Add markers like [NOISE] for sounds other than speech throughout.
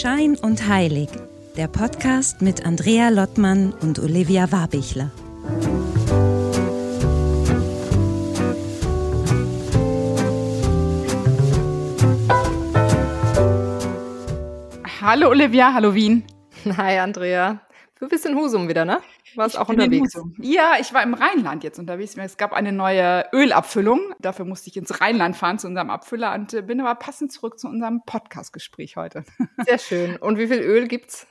Schein und Heilig, der Podcast mit Andrea Lottmann und Olivia Warbichler. Hallo Olivia, hallo Wien. Hi Andrea. Du bist in Husum wieder, ne? Warst auch unterwegs? Ja, ich war im Rheinland jetzt unterwegs. Es gab eine neue Ölabfüllung. Dafür musste ich ins Rheinland fahren zu unserem Abfüller und äh, bin aber passend zurück zu unserem Podcast-Gespräch heute. Sehr schön. Und wie viel Öl gibt's?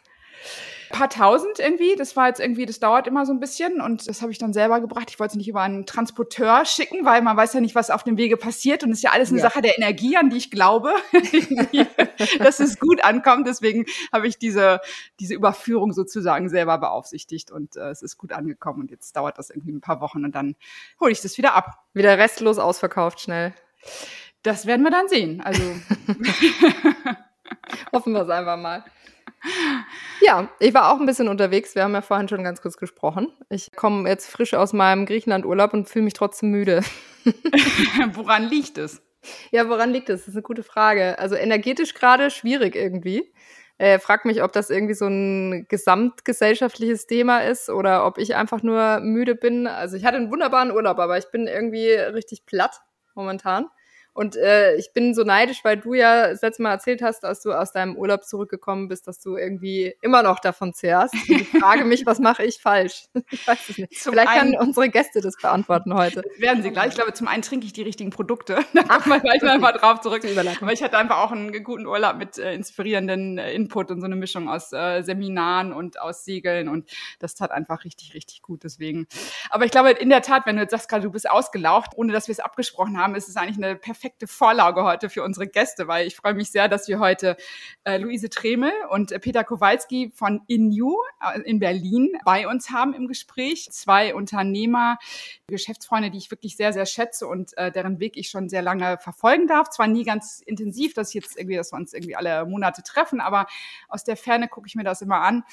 Paar tausend irgendwie. Das war jetzt irgendwie, das dauert immer so ein bisschen und das habe ich dann selber gebracht. Ich wollte es nicht über einen Transporteur schicken, weil man weiß ja nicht, was auf dem Wege passiert und es ist ja alles eine ja. Sache der Energie, an die ich glaube, [LAUGHS] dass es gut ankommt. Deswegen habe ich diese, diese Überführung sozusagen selber beaufsichtigt und äh, es ist gut angekommen und jetzt dauert das irgendwie ein paar Wochen und dann hole ich das wieder ab. Wieder restlos ausverkauft schnell. Das werden wir dann sehen. Also [LAUGHS] hoffen wir es einfach mal. Ja, ich war auch ein bisschen unterwegs. Wir haben ja vorhin schon ganz kurz gesprochen. Ich komme jetzt frisch aus meinem Griechenland-Urlaub und fühle mich trotzdem müde. [LAUGHS] woran liegt es? Ja, woran liegt es? Das ist eine gute Frage. Also energetisch gerade schwierig irgendwie. Äh, frag mich, ob das irgendwie so ein gesamtgesellschaftliches Thema ist oder ob ich einfach nur müde bin. Also ich hatte einen wunderbaren Urlaub, aber ich bin irgendwie richtig platt momentan. Und äh, ich bin so neidisch, weil du ja das letzte Mal erzählt hast, als du aus deinem Urlaub zurückgekommen bist, dass du irgendwie immer noch davon zehrst. Und ich frage mich, was mache ich falsch? [LAUGHS] Ich weiß es nicht. Zum Vielleicht können unsere Gäste das beantworten heute. [LAUGHS] Werden sie gleich. Ich glaube, zum einen trinke ich die richtigen Produkte. [LAUGHS] Da kommt man gleich okay. mal drauf zurück. Aber ich hatte einfach auch einen guten Urlaub mit äh, inspirierenden äh, Input und so eine Mischung aus äh, Seminaren und aus Segeln. Und das tat einfach richtig, richtig gut. Deswegen. Aber ich glaube, in der Tat, wenn du jetzt sagst gerade, du bist ausgelaucht, ohne dass wir es abgesprochen haben, ist es eigentlich eine perfekte perfekte Vorlage heute für unsere Gäste, weil ich freue mich sehr, dass wir heute äh, Luise Tremel und äh, Peter Kowalski von InU äh, in Berlin bei uns haben im Gespräch. Zwei Unternehmer, Geschäftsfreunde, die ich wirklich sehr, sehr schätze und äh, deren Weg ich schon sehr lange verfolgen darf. Zwar nie ganz intensiv, dass jetzt irgendwie, dass wir uns irgendwie alle Monate treffen, aber aus der Ferne gucke ich mir das immer an.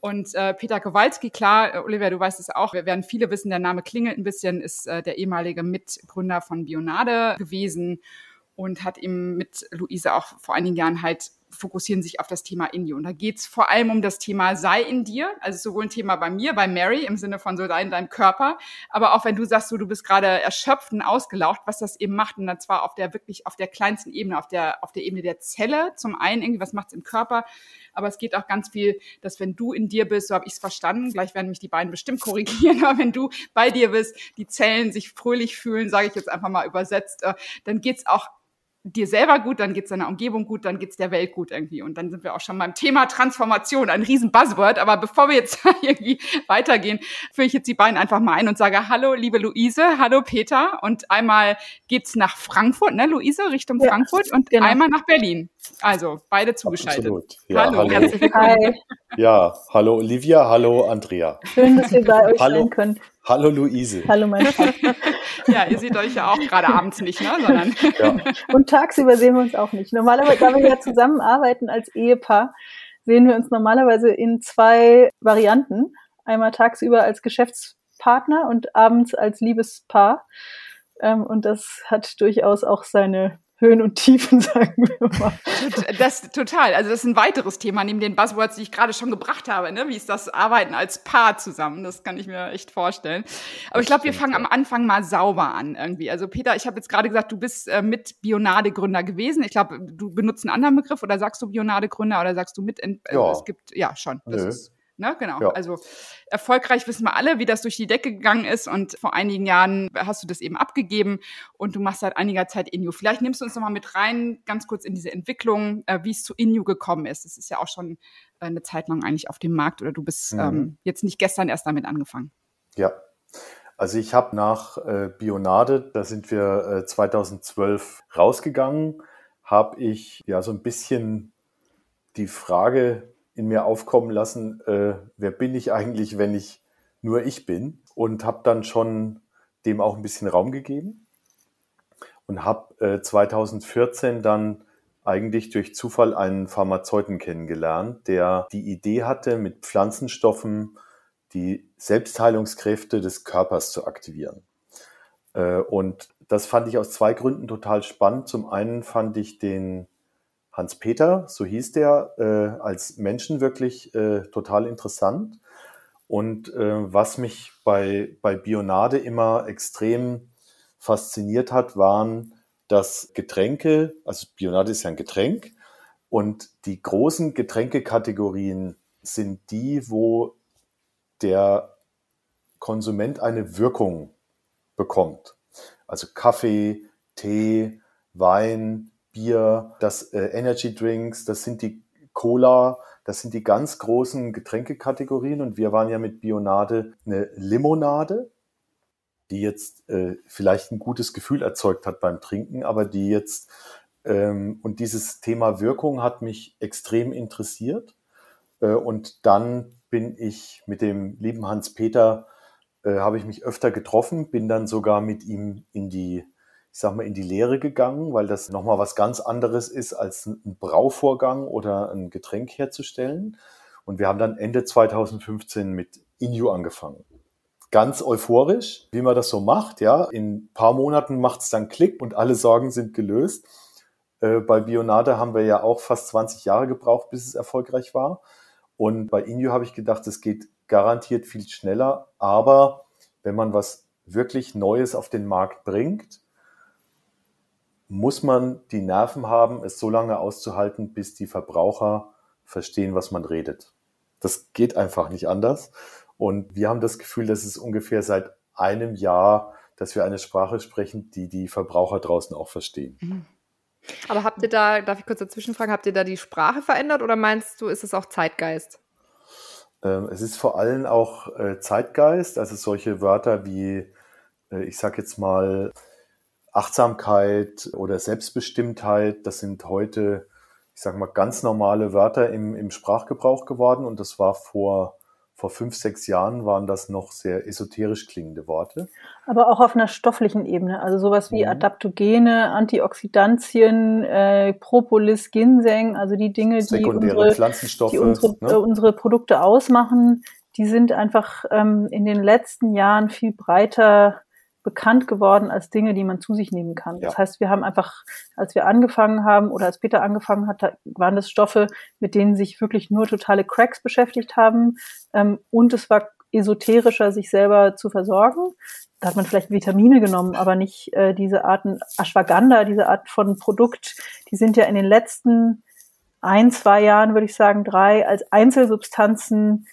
Und äh, Peter Kowalski, klar, äh, Oliver, du weißt es auch, wir werden viele wissen, der Name klingelt ein bisschen, ist äh, der ehemalige Mitgründer von Bionade gewesen und hat ihm mit Luise auch vor einigen Jahren halt fokussieren sich auf das Thema in dir. Und da geht's vor allem um das Thema sei in dir, also sowohl ein Thema bei mir, bei Mary, im Sinne von so sei in deinem Körper, aber auch wenn du sagst, so, du bist gerade erschöpft und ausgelaucht, was das eben macht. Und zwar auf der wirklich auf der kleinsten Ebene, auf der, auf der Ebene der Zelle. Zum einen irgendwie, was macht's im Körper, aber es geht auch ganz viel, dass wenn du in dir bist, so habe ich es verstanden, gleich werden mich die beiden bestimmt [LAUGHS] korrigieren, aber wenn du bei dir bist, die Zellen sich fröhlich fühlen, sage ich jetzt einfach mal übersetzt, äh, dann geht's auch dir selber gut, dann geht's deiner Umgebung gut, dann geht's der Welt gut irgendwie. Und dann sind wir auch schon beim Thema Transformation, ein riesen Buzzword. Aber bevor wir jetzt [LAUGHS] irgendwie weitergehen, führe ich jetzt die beiden einfach mal ein und sage Hallo, liebe Luise, hallo Peter. Und einmal geht's nach Frankfurt, ne, Luise, Richtung ja, Frankfurt und genau. einmal nach Berlin. Also beide zugeschaltet. Absolut. Ja, hallo, hallo. herzlich [LAUGHS] willkommen. Hi. Ja, hallo Olivia, hallo Andrea. Schön, dass wir bei euch hallo. sein können. Hallo Luise. Hallo mein [LAUGHS] Schatz. ja, ihr seht euch ja auch gerade abends nicht, ne? Sondern [LAUGHS] ja. Und tagsüber sehen wir uns auch nicht. Normalerweise, da wir ja zusammenarbeiten als Ehepaar, sehen wir uns normalerweise in zwei Varianten. Einmal tagsüber als Geschäftspartner und abends als Liebespaar. Ähm, und das hat durchaus auch seine Höhen und Tiefen, [LAUGHS] sagen wir mal. Das total. Also das ist ein weiteres Thema neben den Buzzwords, die ich gerade schon gebracht habe. Ne? Wie ist das Arbeiten als Paar zusammen? Das kann ich mir echt vorstellen. Aber ich glaube, wir fangen am Anfang mal sauber an irgendwie. Also Peter, ich habe jetzt gerade gesagt, du bist äh, mit Bionade-Gründer gewesen. Ich glaube, du benutzt einen anderen Begriff oder sagst du Bionade-Gründer oder sagst du mit? Äh, ja. Es gibt ja schon. Das Nö. ist Ne, genau. Ja. Also erfolgreich wissen wir alle, wie das durch die Decke gegangen ist. Und vor einigen Jahren hast du das eben abgegeben und du machst seit einiger Zeit Inu. Vielleicht nimmst du uns nochmal mit rein, ganz kurz in diese Entwicklung, äh, wie es zu Inu gekommen ist. Das ist ja auch schon äh, eine Zeit lang eigentlich auf dem Markt oder du bist mhm. ähm, jetzt nicht gestern erst damit angefangen. Ja. Also ich habe nach äh, Bionade, da sind wir äh, 2012 rausgegangen, habe ich ja so ein bisschen die Frage in mir aufkommen lassen, äh, wer bin ich eigentlich, wenn ich nur ich bin? Und habe dann schon dem auch ein bisschen Raum gegeben und habe äh, 2014 dann eigentlich durch Zufall einen Pharmazeuten kennengelernt, der die Idee hatte, mit Pflanzenstoffen die Selbstheilungskräfte des Körpers zu aktivieren. Äh, und das fand ich aus zwei Gründen total spannend. Zum einen fand ich den Hans-Peter, so hieß der, äh, als Menschen wirklich äh, total interessant. Und äh, was mich bei, bei Bionade immer extrem fasziniert hat, waren, dass Getränke, also Bionade ist ja ein Getränk, und die großen Getränkekategorien sind die, wo der Konsument eine Wirkung bekommt. Also Kaffee, Tee, Wein, Bier, das äh, Energy Drinks, das sind die Cola, das sind die ganz großen Getränkekategorien. Und wir waren ja mit Bionade eine Limonade, die jetzt äh, vielleicht ein gutes Gefühl erzeugt hat beim Trinken, aber die jetzt ähm, und dieses Thema Wirkung hat mich extrem interessiert. Äh, und dann bin ich mit dem lieben Hans Peter äh, habe ich mich öfter getroffen, bin dann sogar mit ihm in die ich sag mal, in die Lehre gegangen, weil das nochmal was ganz anderes ist, als ein Brauvorgang oder ein Getränk herzustellen. Und wir haben dann Ende 2015 mit Inju angefangen. Ganz euphorisch, wie man das so macht, ja. In ein paar Monaten macht es dann Klick und alle Sorgen sind gelöst. Äh, bei Bionade haben wir ja auch fast 20 Jahre gebraucht, bis es erfolgreich war. Und bei Inju habe ich gedacht, es geht garantiert viel schneller. Aber wenn man was wirklich Neues auf den Markt bringt, muss man die Nerven haben, es so lange auszuhalten, bis die Verbraucher verstehen, was man redet. Das geht einfach nicht anders. Und wir haben das Gefühl, dass es ungefähr seit einem Jahr, dass wir eine Sprache sprechen, die die Verbraucher draußen auch verstehen. Mhm. Aber habt ihr da, darf ich kurz dazwischen fragen, habt ihr da die Sprache verändert oder meinst du, ist es auch Zeitgeist? Ähm, es ist vor allem auch äh, Zeitgeist, also solche Wörter wie, äh, ich sag jetzt mal, Achtsamkeit oder Selbstbestimmtheit, das sind heute, ich sage mal, ganz normale Wörter im, im Sprachgebrauch geworden und das war vor, vor fünf, sechs Jahren waren das noch sehr esoterisch klingende Worte. Aber auch auf einer stofflichen Ebene, also sowas wie mhm. Adaptogene, Antioxidantien, äh, Propolis, Ginseng, also die Dinge, die unsere, die unsere, ne? äh, unsere Produkte ausmachen, die sind einfach ähm, in den letzten Jahren viel breiter bekannt geworden als Dinge, die man zu sich nehmen kann. Ja. Das heißt, wir haben einfach, als wir angefangen haben oder als Peter angefangen hat, waren das Stoffe, mit denen sich wirklich nur totale Cracks beschäftigt haben. Ähm, und es war esoterischer, sich selber zu versorgen. Da hat man vielleicht Vitamine genommen, aber nicht äh, diese Arten, Ashwagandha, diese Art von Produkt, die sind ja in den letzten ein, zwei Jahren, würde ich sagen, drei, als Einzelsubstanzen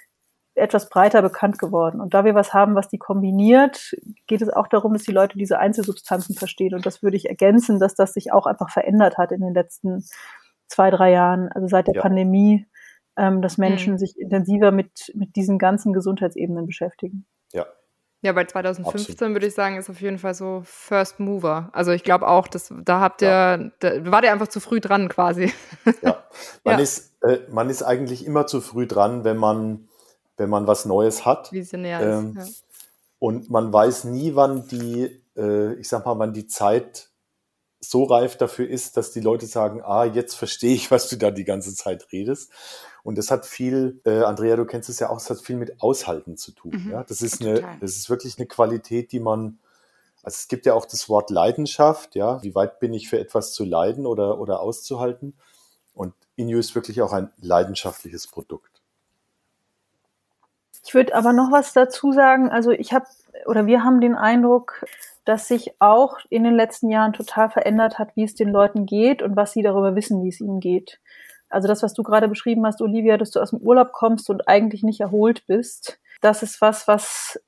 etwas breiter bekannt geworden. Und da wir was haben, was die kombiniert, geht es auch darum, dass die Leute diese Einzelsubstanzen verstehen. Und das würde ich ergänzen, dass das sich auch einfach verändert hat in den letzten zwei, drei Jahren, also seit der ja. Pandemie, ähm, dass Menschen mhm. sich intensiver mit, mit diesen ganzen Gesundheitsebenen beschäftigen. Ja. Ja, bei 2015 Absolut. würde ich sagen, ist auf jeden Fall so First Mover. Also ich glaube auch, dass da habt ihr, ja. da war der einfach zu früh dran quasi. Ja, [LAUGHS] man, ja. Ist, äh, man ist eigentlich immer zu früh dran, wenn man wenn man was Neues hat. Visionär ähm, ist, ja. Und man weiß nie, wann die, äh, ich sag mal, wann die Zeit so reif dafür ist, dass die Leute sagen, ah, jetzt verstehe ich, was du da die ganze Zeit redest. Und das hat viel, äh, Andrea, du kennst es ja auch, es hat viel mit Aushalten zu tun. Mhm, ja, das ist total. eine, das ist wirklich eine Qualität, die man, also es gibt ja auch das Wort Leidenschaft, ja, wie weit bin ich für etwas zu leiden oder, oder auszuhalten? Und Inu ist wirklich auch ein leidenschaftliches Produkt. Ich würde aber noch was dazu sagen. Also ich habe oder wir haben den Eindruck, dass sich auch in den letzten Jahren total verändert hat, wie es den Leuten geht und was sie darüber wissen, wie es ihnen geht. Also das, was du gerade beschrieben hast, Olivia, dass du aus dem Urlaub kommst und eigentlich nicht erholt bist, das ist was, was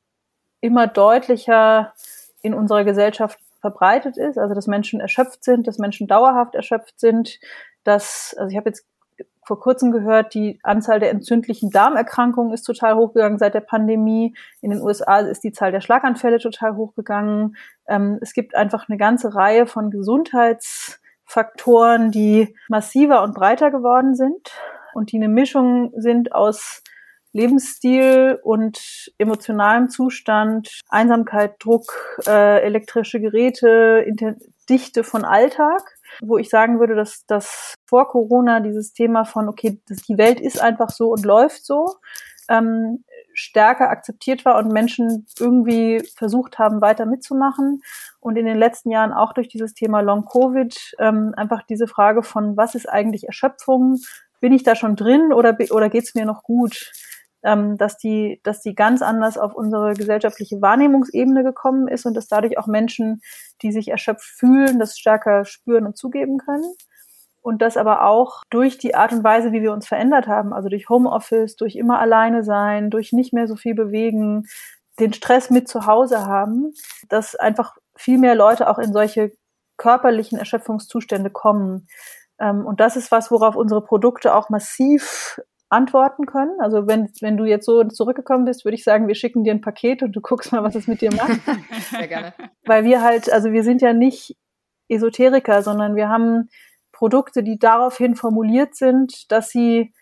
immer deutlicher in unserer Gesellschaft verbreitet ist. Also dass Menschen erschöpft sind, dass Menschen dauerhaft erschöpft sind. Dass, also ich habe jetzt vor kurzem gehört, die Anzahl der entzündlichen Darmerkrankungen ist total hochgegangen seit der Pandemie. In den USA ist die Zahl der Schlaganfälle total hochgegangen. Ähm, es gibt einfach eine ganze Reihe von Gesundheitsfaktoren, die massiver und breiter geworden sind und die eine Mischung sind aus Lebensstil und emotionalem Zustand, Einsamkeit, Druck, äh, elektrische Geräte, Dichte von Alltag wo ich sagen würde, dass das vor Corona dieses Thema von, okay, die Welt ist einfach so und läuft so, ähm, stärker akzeptiert war und Menschen irgendwie versucht haben, weiter mitzumachen. Und in den letzten Jahren auch durch dieses Thema Long Covid ähm, einfach diese Frage von, was ist eigentlich Erschöpfung? Bin ich da schon drin oder, oder geht es mir noch gut? Ähm, dass die, dass die ganz anders auf unsere gesellschaftliche Wahrnehmungsebene gekommen ist und dass dadurch auch Menschen, die sich erschöpft fühlen, das stärker spüren und zugeben können und das aber auch durch die Art und Weise, wie wir uns verändert haben, also durch Homeoffice, durch immer alleine sein, durch nicht mehr so viel bewegen, den Stress mit zu Hause haben, dass einfach viel mehr Leute auch in solche körperlichen Erschöpfungszustände kommen. Ähm, und das ist was, worauf unsere Produkte auch massiv antworten können. Also wenn, wenn du jetzt so zurückgekommen bist, würde ich sagen, wir schicken dir ein Paket und du guckst mal, was es mit dir macht. [LAUGHS] Sehr gerne. Weil wir halt, also wir sind ja nicht Esoteriker, sondern wir haben Produkte, die daraufhin formuliert sind, dass sie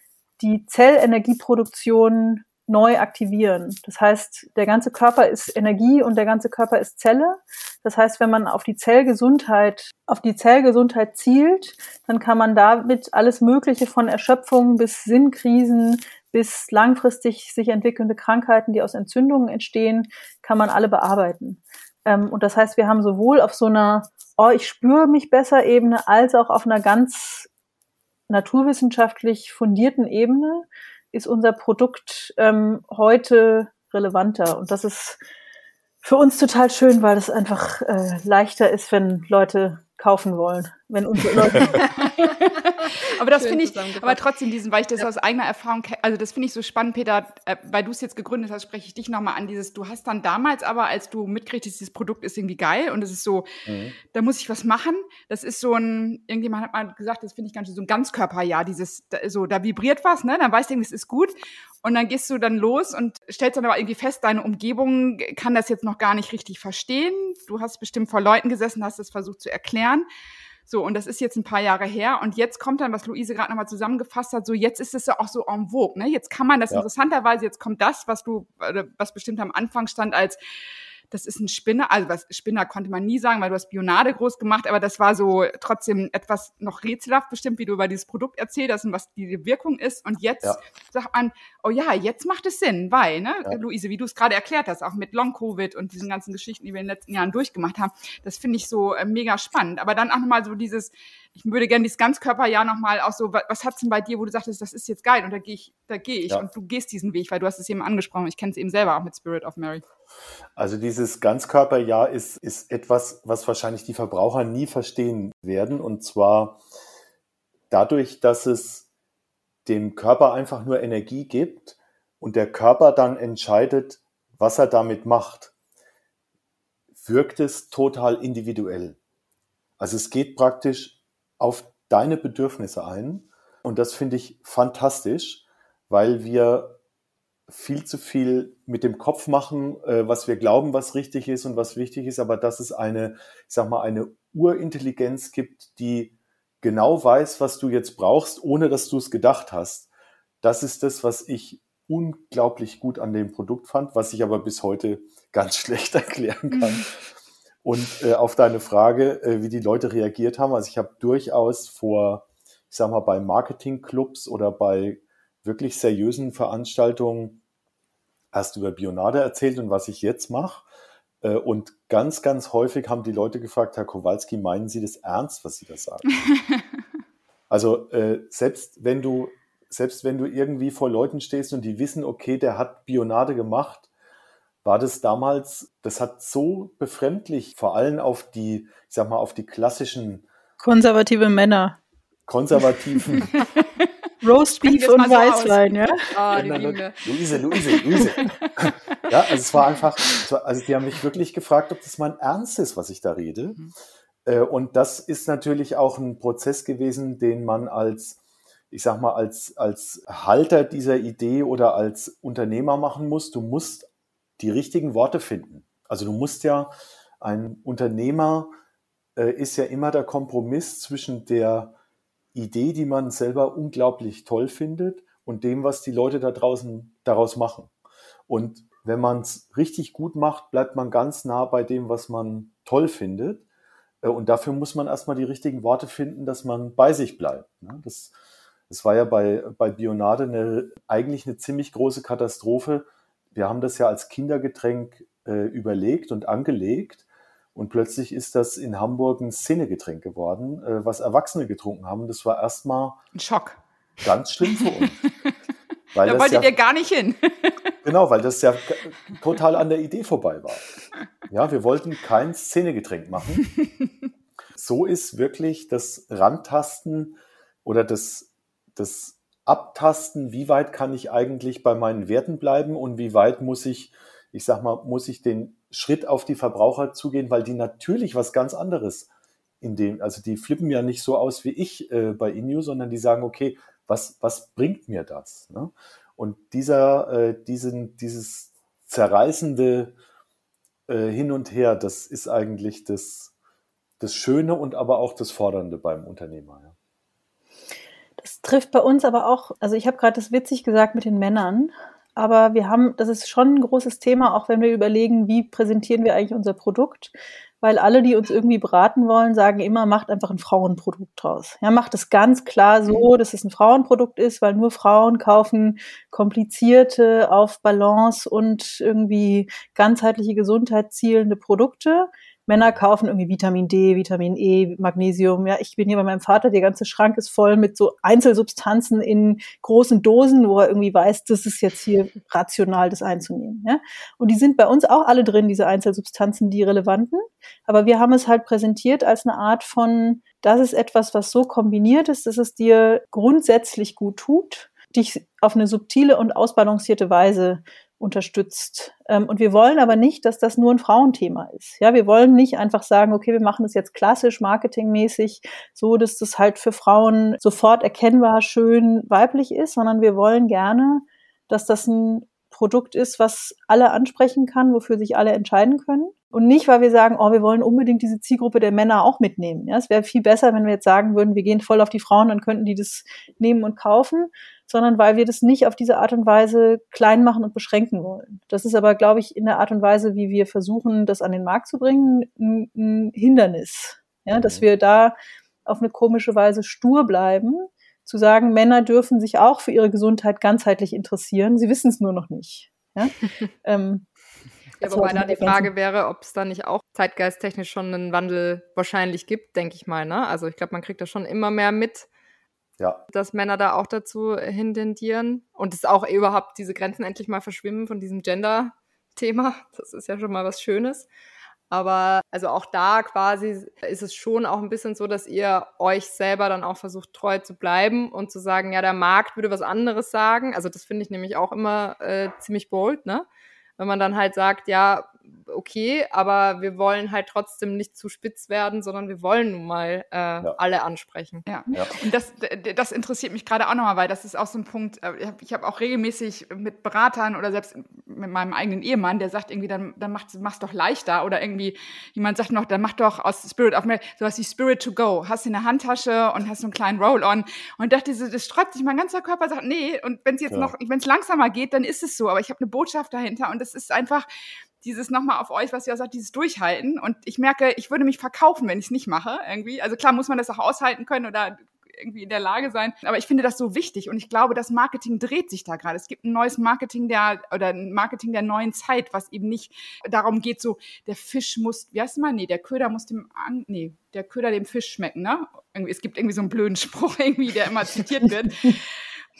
die Zellenergieproduktion neu aktivieren. Das heißt, der ganze Körper ist Energie und der ganze Körper ist Zelle. Das heißt, wenn man auf die Zellgesundheit, auf die Zellgesundheit zielt, dann kann man damit alles Mögliche von Erschöpfung bis Sinnkrisen bis langfristig sich entwickelnde Krankheiten, die aus Entzündungen entstehen, kann man alle bearbeiten. Ähm, und das heißt, wir haben sowohl auf so einer oh, ich spüre mich besser Ebene, als auch auf einer ganz naturwissenschaftlich fundierten Ebene ist unser Produkt ähm, heute relevanter. Und das ist für uns total schön, weil es einfach äh, leichter ist, wenn Leute kaufen wollen, wenn unsere Leute. [LAUGHS] aber das finde ich, aber trotzdem diesen, weil ich das ja. aus eigener Erfahrung, also das finde ich so spannend, Peter, äh, weil du es jetzt gegründet hast, spreche ich dich nochmal an. Dieses, du hast dann damals aber, als du mitkriegtest, dieses Produkt ist irgendwie geil und es ist so, mhm. da muss ich was machen. Das ist so ein, irgendjemand hat mal gesagt, das finde ich ganz schön so ein Ganzkörperjahr, dieses, so, da vibriert was, ne? Dann weißt du, es ist gut. Und dann gehst du dann los und stellst dann aber irgendwie fest, deine Umgebung kann das jetzt noch gar nicht richtig verstehen. Du hast bestimmt vor Leuten gesessen, hast es versucht zu erklären. So, und das ist jetzt ein paar Jahre her. Und jetzt kommt dann, was Luise gerade nochmal zusammengefasst hat, so jetzt ist es ja auch so en vogue. Ne? Jetzt kann man das ja. interessanterweise, jetzt kommt das, was du, was bestimmt am Anfang stand als das ist ein Spinner, also was Spinner konnte man nie sagen, weil du hast Bionade groß gemacht, aber das war so trotzdem etwas noch rätselhaft bestimmt, wie du über dieses Produkt erzählt hast und was die Wirkung ist. Und jetzt ja. sagt man, oh ja, jetzt macht es Sinn, weil, ne, ja. Luise, wie du es gerade erklärt hast, auch mit Long-Covid und diesen ganzen Geschichten, die wir in den letzten Jahren durchgemacht haben, das finde ich so äh, mega spannend. Aber dann auch nochmal so dieses, ich würde gerne dieses Ganzkörperjahr nochmal auch so, was, was hat's denn bei dir, wo du sagtest, das ist jetzt geil und da gehe ich, da gehe ich ja. und du gehst diesen Weg, weil du hast es eben angesprochen, ich kenne es eben selber auch mit Spirit of Mary. Also dieses Ganzkörperjahr ist, ist etwas, was wahrscheinlich die Verbraucher nie verstehen werden und zwar dadurch, dass es dem Körper einfach nur Energie gibt und der Körper dann entscheidet, was er damit macht, wirkt es total individuell. Also es geht praktisch auf deine Bedürfnisse ein. Und das finde ich fantastisch, weil wir viel zu viel mit dem Kopf machen, äh, was wir glauben, was richtig ist und was wichtig ist, aber dass es eine, ich sag mal, eine Urintelligenz gibt, die genau weiß, was du jetzt brauchst, ohne dass du es gedacht hast. Das ist das, was ich unglaublich gut an dem Produkt fand, was ich aber bis heute ganz [LAUGHS] schlecht erklären kann. Und äh, auf deine Frage, äh, wie die Leute reagiert haben, also ich habe durchaus vor, ich sag mal, bei Marketingclubs oder bei wirklich seriösen Veranstaltungen erst über Bionade erzählt und was ich jetzt mache. Äh, und ganz, ganz häufig haben die Leute gefragt, Herr Kowalski, meinen Sie das ernst, was Sie da sagen? [LAUGHS] also äh, selbst wenn du selbst wenn du irgendwie vor Leuten stehst und die wissen, okay, der hat Bionade gemacht, war das damals, das hat so befremdlich, vor allem auf die, ich sag mal, auf die klassischen konservative Männer. Konservativen. [LAUGHS] Roastbeef und Weißwein, ja? Oh, [LAUGHS] die Liebe. Luise, Luise, Luise. [LAUGHS] ja, also es war einfach, also die haben mich wirklich gefragt, ob das mein Ernst ist, was ich da rede. Mhm. Äh, und das ist natürlich auch ein Prozess gewesen, den man als, ich sag mal, als, als Halter dieser Idee oder als Unternehmer machen muss. Du musst die richtigen Worte finden. Also du musst ja, ein Unternehmer äh, ist ja immer der Kompromiss zwischen der Idee, die man selber unglaublich toll findet und dem, was die Leute da draußen daraus machen. Und wenn man es richtig gut macht, bleibt man ganz nah bei dem, was man toll findet. Äh, und dafür muss man erstmal die richtigen Worte finden, dass man bei sich bleibt. Ne? Das, das war ja bei, bei Bionade eine, eigentlich eine ziemlich große Katastrophe, wir haben das ja als Kindergetränk äh, überlegt und angelegt. Und plötzlich ist das in Hamburg ein Szenegetränk geworden, äh, was Erwachsene getrunken haben. Das war erstmal ein Schock. Ganz schlimm für uns. [LAUGHS] Weil da wolltet ja, ihr gar nicht hin. [LAUGHS] genau, weil das ja total an der Idee vorbei war. Ja, wir wollten kein Szenegetränk machen. [LAUGHS] So ist wirklich das Rantasten oder das, das Abtasten, wie weit kann ich eigentlich bei meinen Werten bleiben und wie weit muss ich, ich sag mal, muss ich den Schritt auf die Verbraucher zugehen, weil die natürlich was ganz anderes in dem, also die flippen ja nicht so aus wie ich äh, bei Inu, sondern die sagen, okay, was, was bringt mir das? Ne? Und dieser, äh, diesen, dieses zerreißende äh, Hin und Her, das ist eigentlich das, das Schöne und aber auch das Fordernde beim Unternehmer. Ja. Das trifft bei uns aber auch, also ich habe gerade das witzig gesagt mit den Männern, aber wir haben, das ist schon ein großes Thema, auch wenn wir überlegen, wie präsentieren wir eigentlich unser Produkt weil alle, die uns irgendwie beraten wollen, sagen immer, macht einfach ein Frauenprodukt draus. Ja, macht es ganz klar so, mhm. dass es ein Frauenprodukt ist, weil nur Frauen kaufen komplizierte, auf Balance und irgendwie ganzheitliche Gesundheit zielende Produkte. Männer kaufen irgendwie Vitamin D, Vitamin E, Magnesium. Ja, ich bin hier bei meinem Vater, der ganze Schrank ist voll mit so Einzelsubstanzen in großen Dosen, wo er irgendwie weiß, das ist jetzt hier rational, das einzunehmen. Ja? Und die sind bei uns auch alle drin, diese Einzelsubstanzen, die relevanten. Aber wir haben es halt präsentiert als eine Art von, das ist etwas, was so kombiniert ist, dass es dir grundsätzlich gut tut, dich auf eine subtile und ausbalancierte Weise unterstützt. Ähm, und wir wollen aber nicht, dass das nur ein Frauenthema ist. Ja, wir wollen nicht einfach sagen, okay, wir machen das jetzt klassisch marketingmäßig, so dass das halt für Frauen sofort erkennbar schön weiblich ist, sondern wir wollen gerne, dass das ein Produkt ist, was alle ansprechen kann, wofür sich alle entscheiden können. Und nicht, weil wir sagen, oh, wir wollen unbedingt diese Zielgruppe der Männer auch mitnehmen. Ja, es wäre viel besser, wenn wir jetzt sagen würden, wir gehen voll auf die Frauen, dann könnten die das nehmen und kaufen, sondern weil wir das nicht auf diese Art und Weise klein machen und beschränken wollen. Das ist aber, glaube ich, in der Art und Weise, wie wir versuchen, das an den Markt zu bringen, ein, ein Hindernis. Ja, dass mhm. wir da auf eine komische Weise stur bleiben, zu sagen, Männer dürfen sich auch für ihre Gesundheit ganzheitlich interessieren. Sie wissen es nur noch nicht. Ja? [LAUGHS] ähm, ja, wobei da die Frage wäre, ob es da nicht auch zeitgeisttechnisch schon einen Wandel wahrscheinlich gibt, denke ich mal. Ne? Also ich glaube, man kriegt da schon immer mehr mit, ja. Dass Männer da auch dazu hintendieren und es auch überhaupt diese Grenzen endlich mal verschwimmen von diesem Gender-Thema. [LAUGHS] Das ist ja schon mal was Schönes. Aber also auch da quasi ist es schon auch ein bisschen so, dass ihr euch selber dann auch versucht, treu zu bleiben und zu sagen, ja, der Markt würde was anderes sagen. Also das finde ich nämlich auch immer äh, ziemlich bold, ne? Wenn man dann halt sagt, ja, okay, aber wir wollen halt trotzdem nicht zu spitz werden, sondern wir wollen nun mal äh, ja. alle ansprechen. Ja. ja. und das, das interessiert mich gerade auch nochmal, weil das ist auch so ein Punkt, äh, ich habe auch regelmäßig mit Beratern oder selbst mit meinem eigenen Ehemann, der sagt irgendwie, dann, dann mach's, mach's doch leichter oder irgendwie, jemand sagt noch, dann mach doch aus Spirit of Mail sowas wie Spirit to go. Hast du eine Handtasche und hast so einen kleinen Roll-on und dachte, das sträubt sich mein ganzer Körper, sagt, nee, und wenn es jetzt ja. noch, wenn es langsamer geht, dann ist es so, aber ich habe eine Botschaft dahinter und es ist einfach, dieses nochmal auf euch, was ihr sagt, dieses Durchhalten. Und ich merke, ich würde mich verkaufen, wenn ich es nicht mache, irgendwie. Also klar muss man das auch aushalten können oder irgendwie in der Lage sein. Aber ich finde das so wichtig und ich glaube, das Marketing dreht sich da gerade. Es gibt ein neues Marketing der oder ein Marketing der neuen Zeit, was eben nicht darum geht, so der Fisch muss, wie heißt mal, nee, der Köder muss dem, nee, der Köder dem Fisch schmecken, ne? Irgendwie, es gibt irgendwie so einen blöden [LAUGHS] Spruch irgendwie, der immer zitiert wird.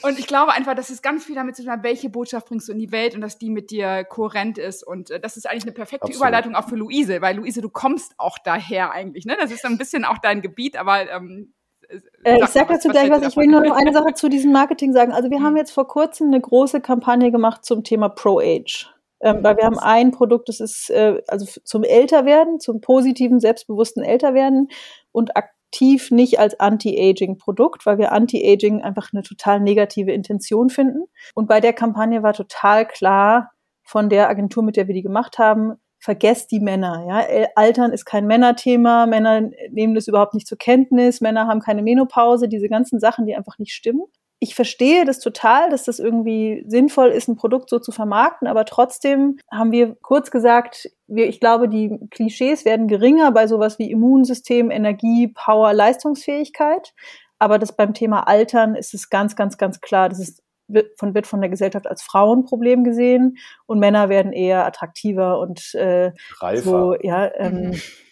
Und ich glaube einfach, dass es ganz viel damit zu tun hat, welche Botschaft bringst du in die Welt und dass die mit dir kohärent ist. Und äh, das ist eigentlich eine perfekte Absolut. Überleitung auch für Luise, weil Luise, du kommst auch daher eigentlich. Ne? Das ist so ein bisschen auch dein Gebiet, aber ähm, äh, äh ich sag dazu gleich was. Ich will nur noch eine Sache zu diesem Marketing sagen. Also wir haben mhm. jetzt vor kurzem eine große Kampagne gemacht zum Thema Pro-Age. Ähm, weil wir haben ein Produkt, das ist äh, also zum Älterwerden, zum positiven, selbstbewussten Älterwerden und ak aktiv nicht als Anti-Aging-Produkt, weil wir Anti-Aging einfach eine total negative Intention finden. Und bei der Kampagne war total klar von der Agentur, mit der wir die gemacht haben, vergesst die Männer. Ja? Altern ist kein Männerthema, Männer nehmen das überhaupt nicht zur Kenntnis, Männer haben keine Menopause, diese ganzen Sachen, die einfach nicht stimmen ich verstehe das total, dass das irgendwie sinnvoll ist, ein Produkt so zu vermarkten, aber trotzdem haben wir kurz gesagt, wir, ich glaube, die Klischees werden geringer bei sowas wie Immunsystem, Energie, Power, Leistungsfähigkeit. Aber das beim Thema Altern ist es ganz, ganz, ganz klar, das ist wird von, wird von der Gesellschaft als Frauenproblem gesehen und Männer werden eher attraktiver und äh, so, ja, ähm. [LAUGHS]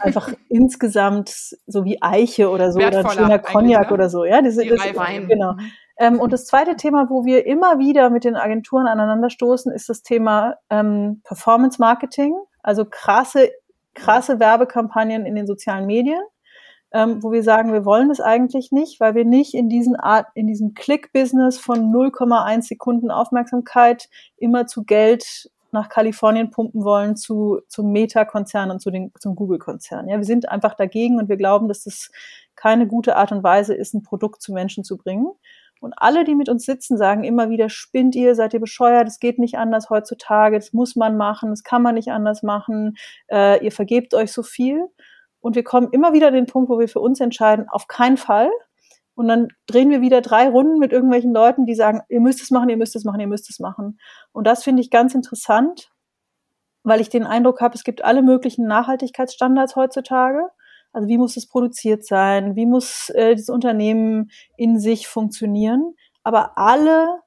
einfach insgesamt so wie Eiche oder so oder ein schöner Cognac ne? oder so, ja, diese, die das, Wein. genau. Mhm. Ähm, und das zweite Thema, wo wir immer wieder mit den Agenturen aneinanderstoßen, ist das Thema ähm, Performance Marketing, also krasse, krasse Werbekampagnen in den sozialen Medien ähm, wo wir sagen, wir wollen es eigentlich nicht, weil wir nicht in diesen Art, in diesem Click-Business von 0,1 Sekunden Aufmerksamkeit immer zu Geld nach Kalifornien pumpen wollen zu, zum Meta-Konzern und zu den, zum Google-Konzern. Ja, wir sind einfach dagegen und wir glauben, dass das keine gute Art und Weise ist, ein Produkt zu Menschen zu bringen. Und alle, die mit uns sitzen, sagen immer wieder, spinnt ihr, seid ihr bescheuert, es geht nicht anders heutzutage, das muss man machen, das kann man nicht anders machen, äh, ihr vergebt euch so viel. Und wir kommen immer wieder an den Punkt, wo wir für uns entscheiden, auf keinen Fall. Und dann drehen wir wieder drei Runden mit irgendwelchen Leuten, die sagen, ihr müsst es machen, ihr müsst es machen, ihr müsst es machen. Und das finde ich ganz interessant, weil ich den Eindruck habe, es gibt alle möglichen Nachhaltigkeitsstandards heutzutage. Also wie muss es produziert sein? Wie muss äh, das Unternehmen in sich funktionieren? Aber alle,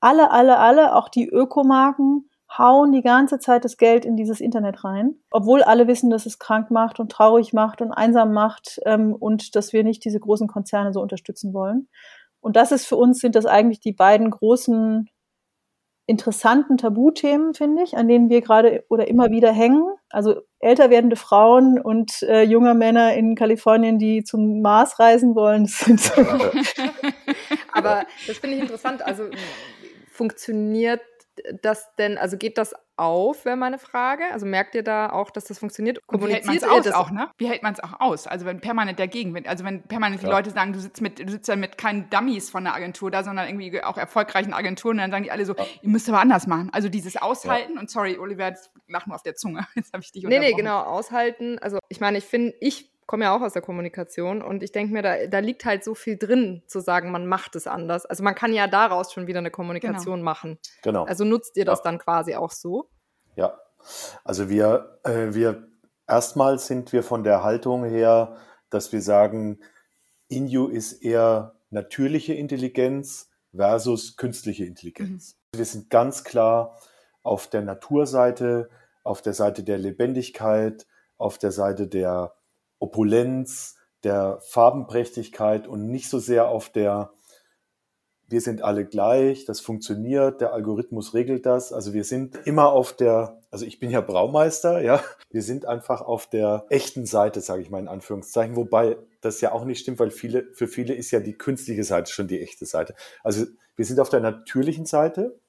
alle, alle, alle, auch die Ökomarken, hauen die ganze Zeit das Geld in dieses Internet rein, obwohl alle wissen, dass es krank macht und traurig macht und einsam macht ähm, und dass wir nicht diese großen Konzerne so unterstützen wollen. Und das ist für uns, sind das eigentlich die beiden großen interessanten Tabuthemen, finde ich, an denen wir gerade oder immer wieder hängen. Also älter werdende Frauen und äh, junge Männer in Kalifornien, die zum Mars reisen wollen. [LAUGHS] Das sind so. [LAUGHS] Aber das finde ich interessant. Also funktioniert das denn, also geht das auf, wäre meine Frage. Also merkt ihr da auch, dass das funktioniert? Kommuniziert wie hält man es aus auch, ne? Wie hält man es auch aus? Also wenn permanent dagegen, wenn, also wenn permanent ja. die Leute sagen, du sitzt mit, du sitzt ja mit keinen Dummies von der Agentur da, sondern irgendwie auch erfolgreichen Agenturen, und dann sagen die alle so, ja. ihr müsst aber anders machen. Also dieses Aushalten ja. und sorry, Oliver, das lag nur auf der Zunge. [LAUGHS] Jetzt habe ich dich Nee, nee, genau, aushalten. Also ich meine, ich finde, ich komme ja auch aus der Kommunikation und ich denke mir, da, da liegt halt so viel drin, zu sagen, man macht es anders. Also man kann ja daraus schon wieder eine Kommunikation genau. machen. Genau. Also nutzt ihr das ja. dann quasi auch so? Ja, also wir, äh, wir erstmal sind wir von der Haltung her, dass wir sagen, Inju ist eher natürliche Intelligenz versus künstliche Intelligenz. Mhm. Wir sind ganz klar auf der Naturseite, auf der Seite der Lebendigkeit, auf der Seite der Opulenz, der Farbenprächtigkeit und nicht so sehr auf der wir sind alle gleich, das funktioniert, der Algorithmus regelt das. Also wir sind immer auf der, also ich bin ja Braumeister, ja, wir sind einfach auf der echten Seite, sage ich mal in Anführungszeichen, wobei das ja auch nicht stimmt, weil viele, für viele ist ja die künstliche Seite schon die echte Seite. Also wir sind auf der natürlichen Seite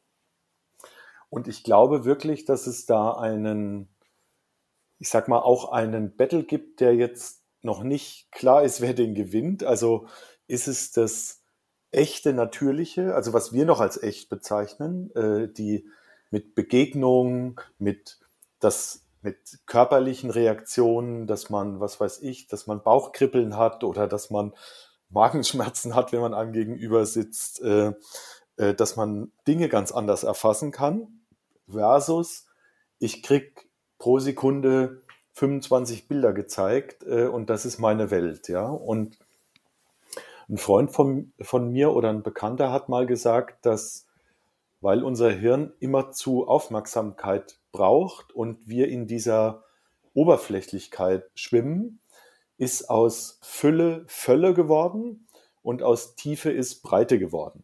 und ich glaube wirklich, dass es da einen, ich sag mal, auch einen Battle gibt, der jetzt noch nicht klar ist, [LAUGHS] wer den gewinnt. Also ist es das echte, natürliche, also was wir noch als echt bezeichnen, äh, die mit Begegnung, mit das mit körperlichen Reaktionen, dass man, was weiß ich, dass man Bauchkribbeln hat oder dass man Magenschmerzen hat, wenn man einem gegenüber sitzt, äh, äh, dass man Dinge ganz anders erfassen kann, versus ich krieg pro Sekunde 25 Bilder gezeigt äh, und das ist meine Welt, ja. Und ein Freund von, von mir oder ein Bekannter hat mal gesagt, dass weil unser Hirn immer zu Aufmerksamkeit braucht und wir in dieser Oberflächlichkeit schwimmen, ist aus Fülle Völle geworden und aus Tiefe ist Breite geworden.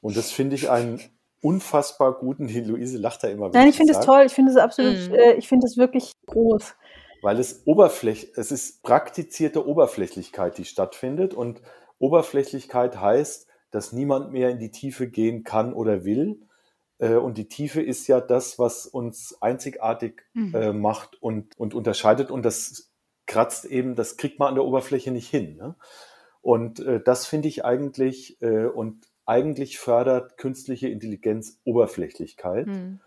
Und das finde ich einen unfassbar guten, die Luise lacht da immer. Nein, ich finde es toll, ich finde es absolut, mhm. äh, ich finde es wirklich groß. Weil es Oberfläch, es ist praktizierte Oberflächlichkeit, die stattfindet und Oberflächlichkeit heißt, dass niemand mehr in die Tiefe gehen kann oder will. Äh, und die Tiefe ist ja das, was uns einzigartig mhm. Äh, macht und, und unterscheidet. Und das kratzt eben, das kriegt man an der Oberfläche nicht hin. Ne? Und äh, das finde ich eigentlich, und eigentlich fördert künstliche Intelligenz Oberflächlichkeit. Mhm.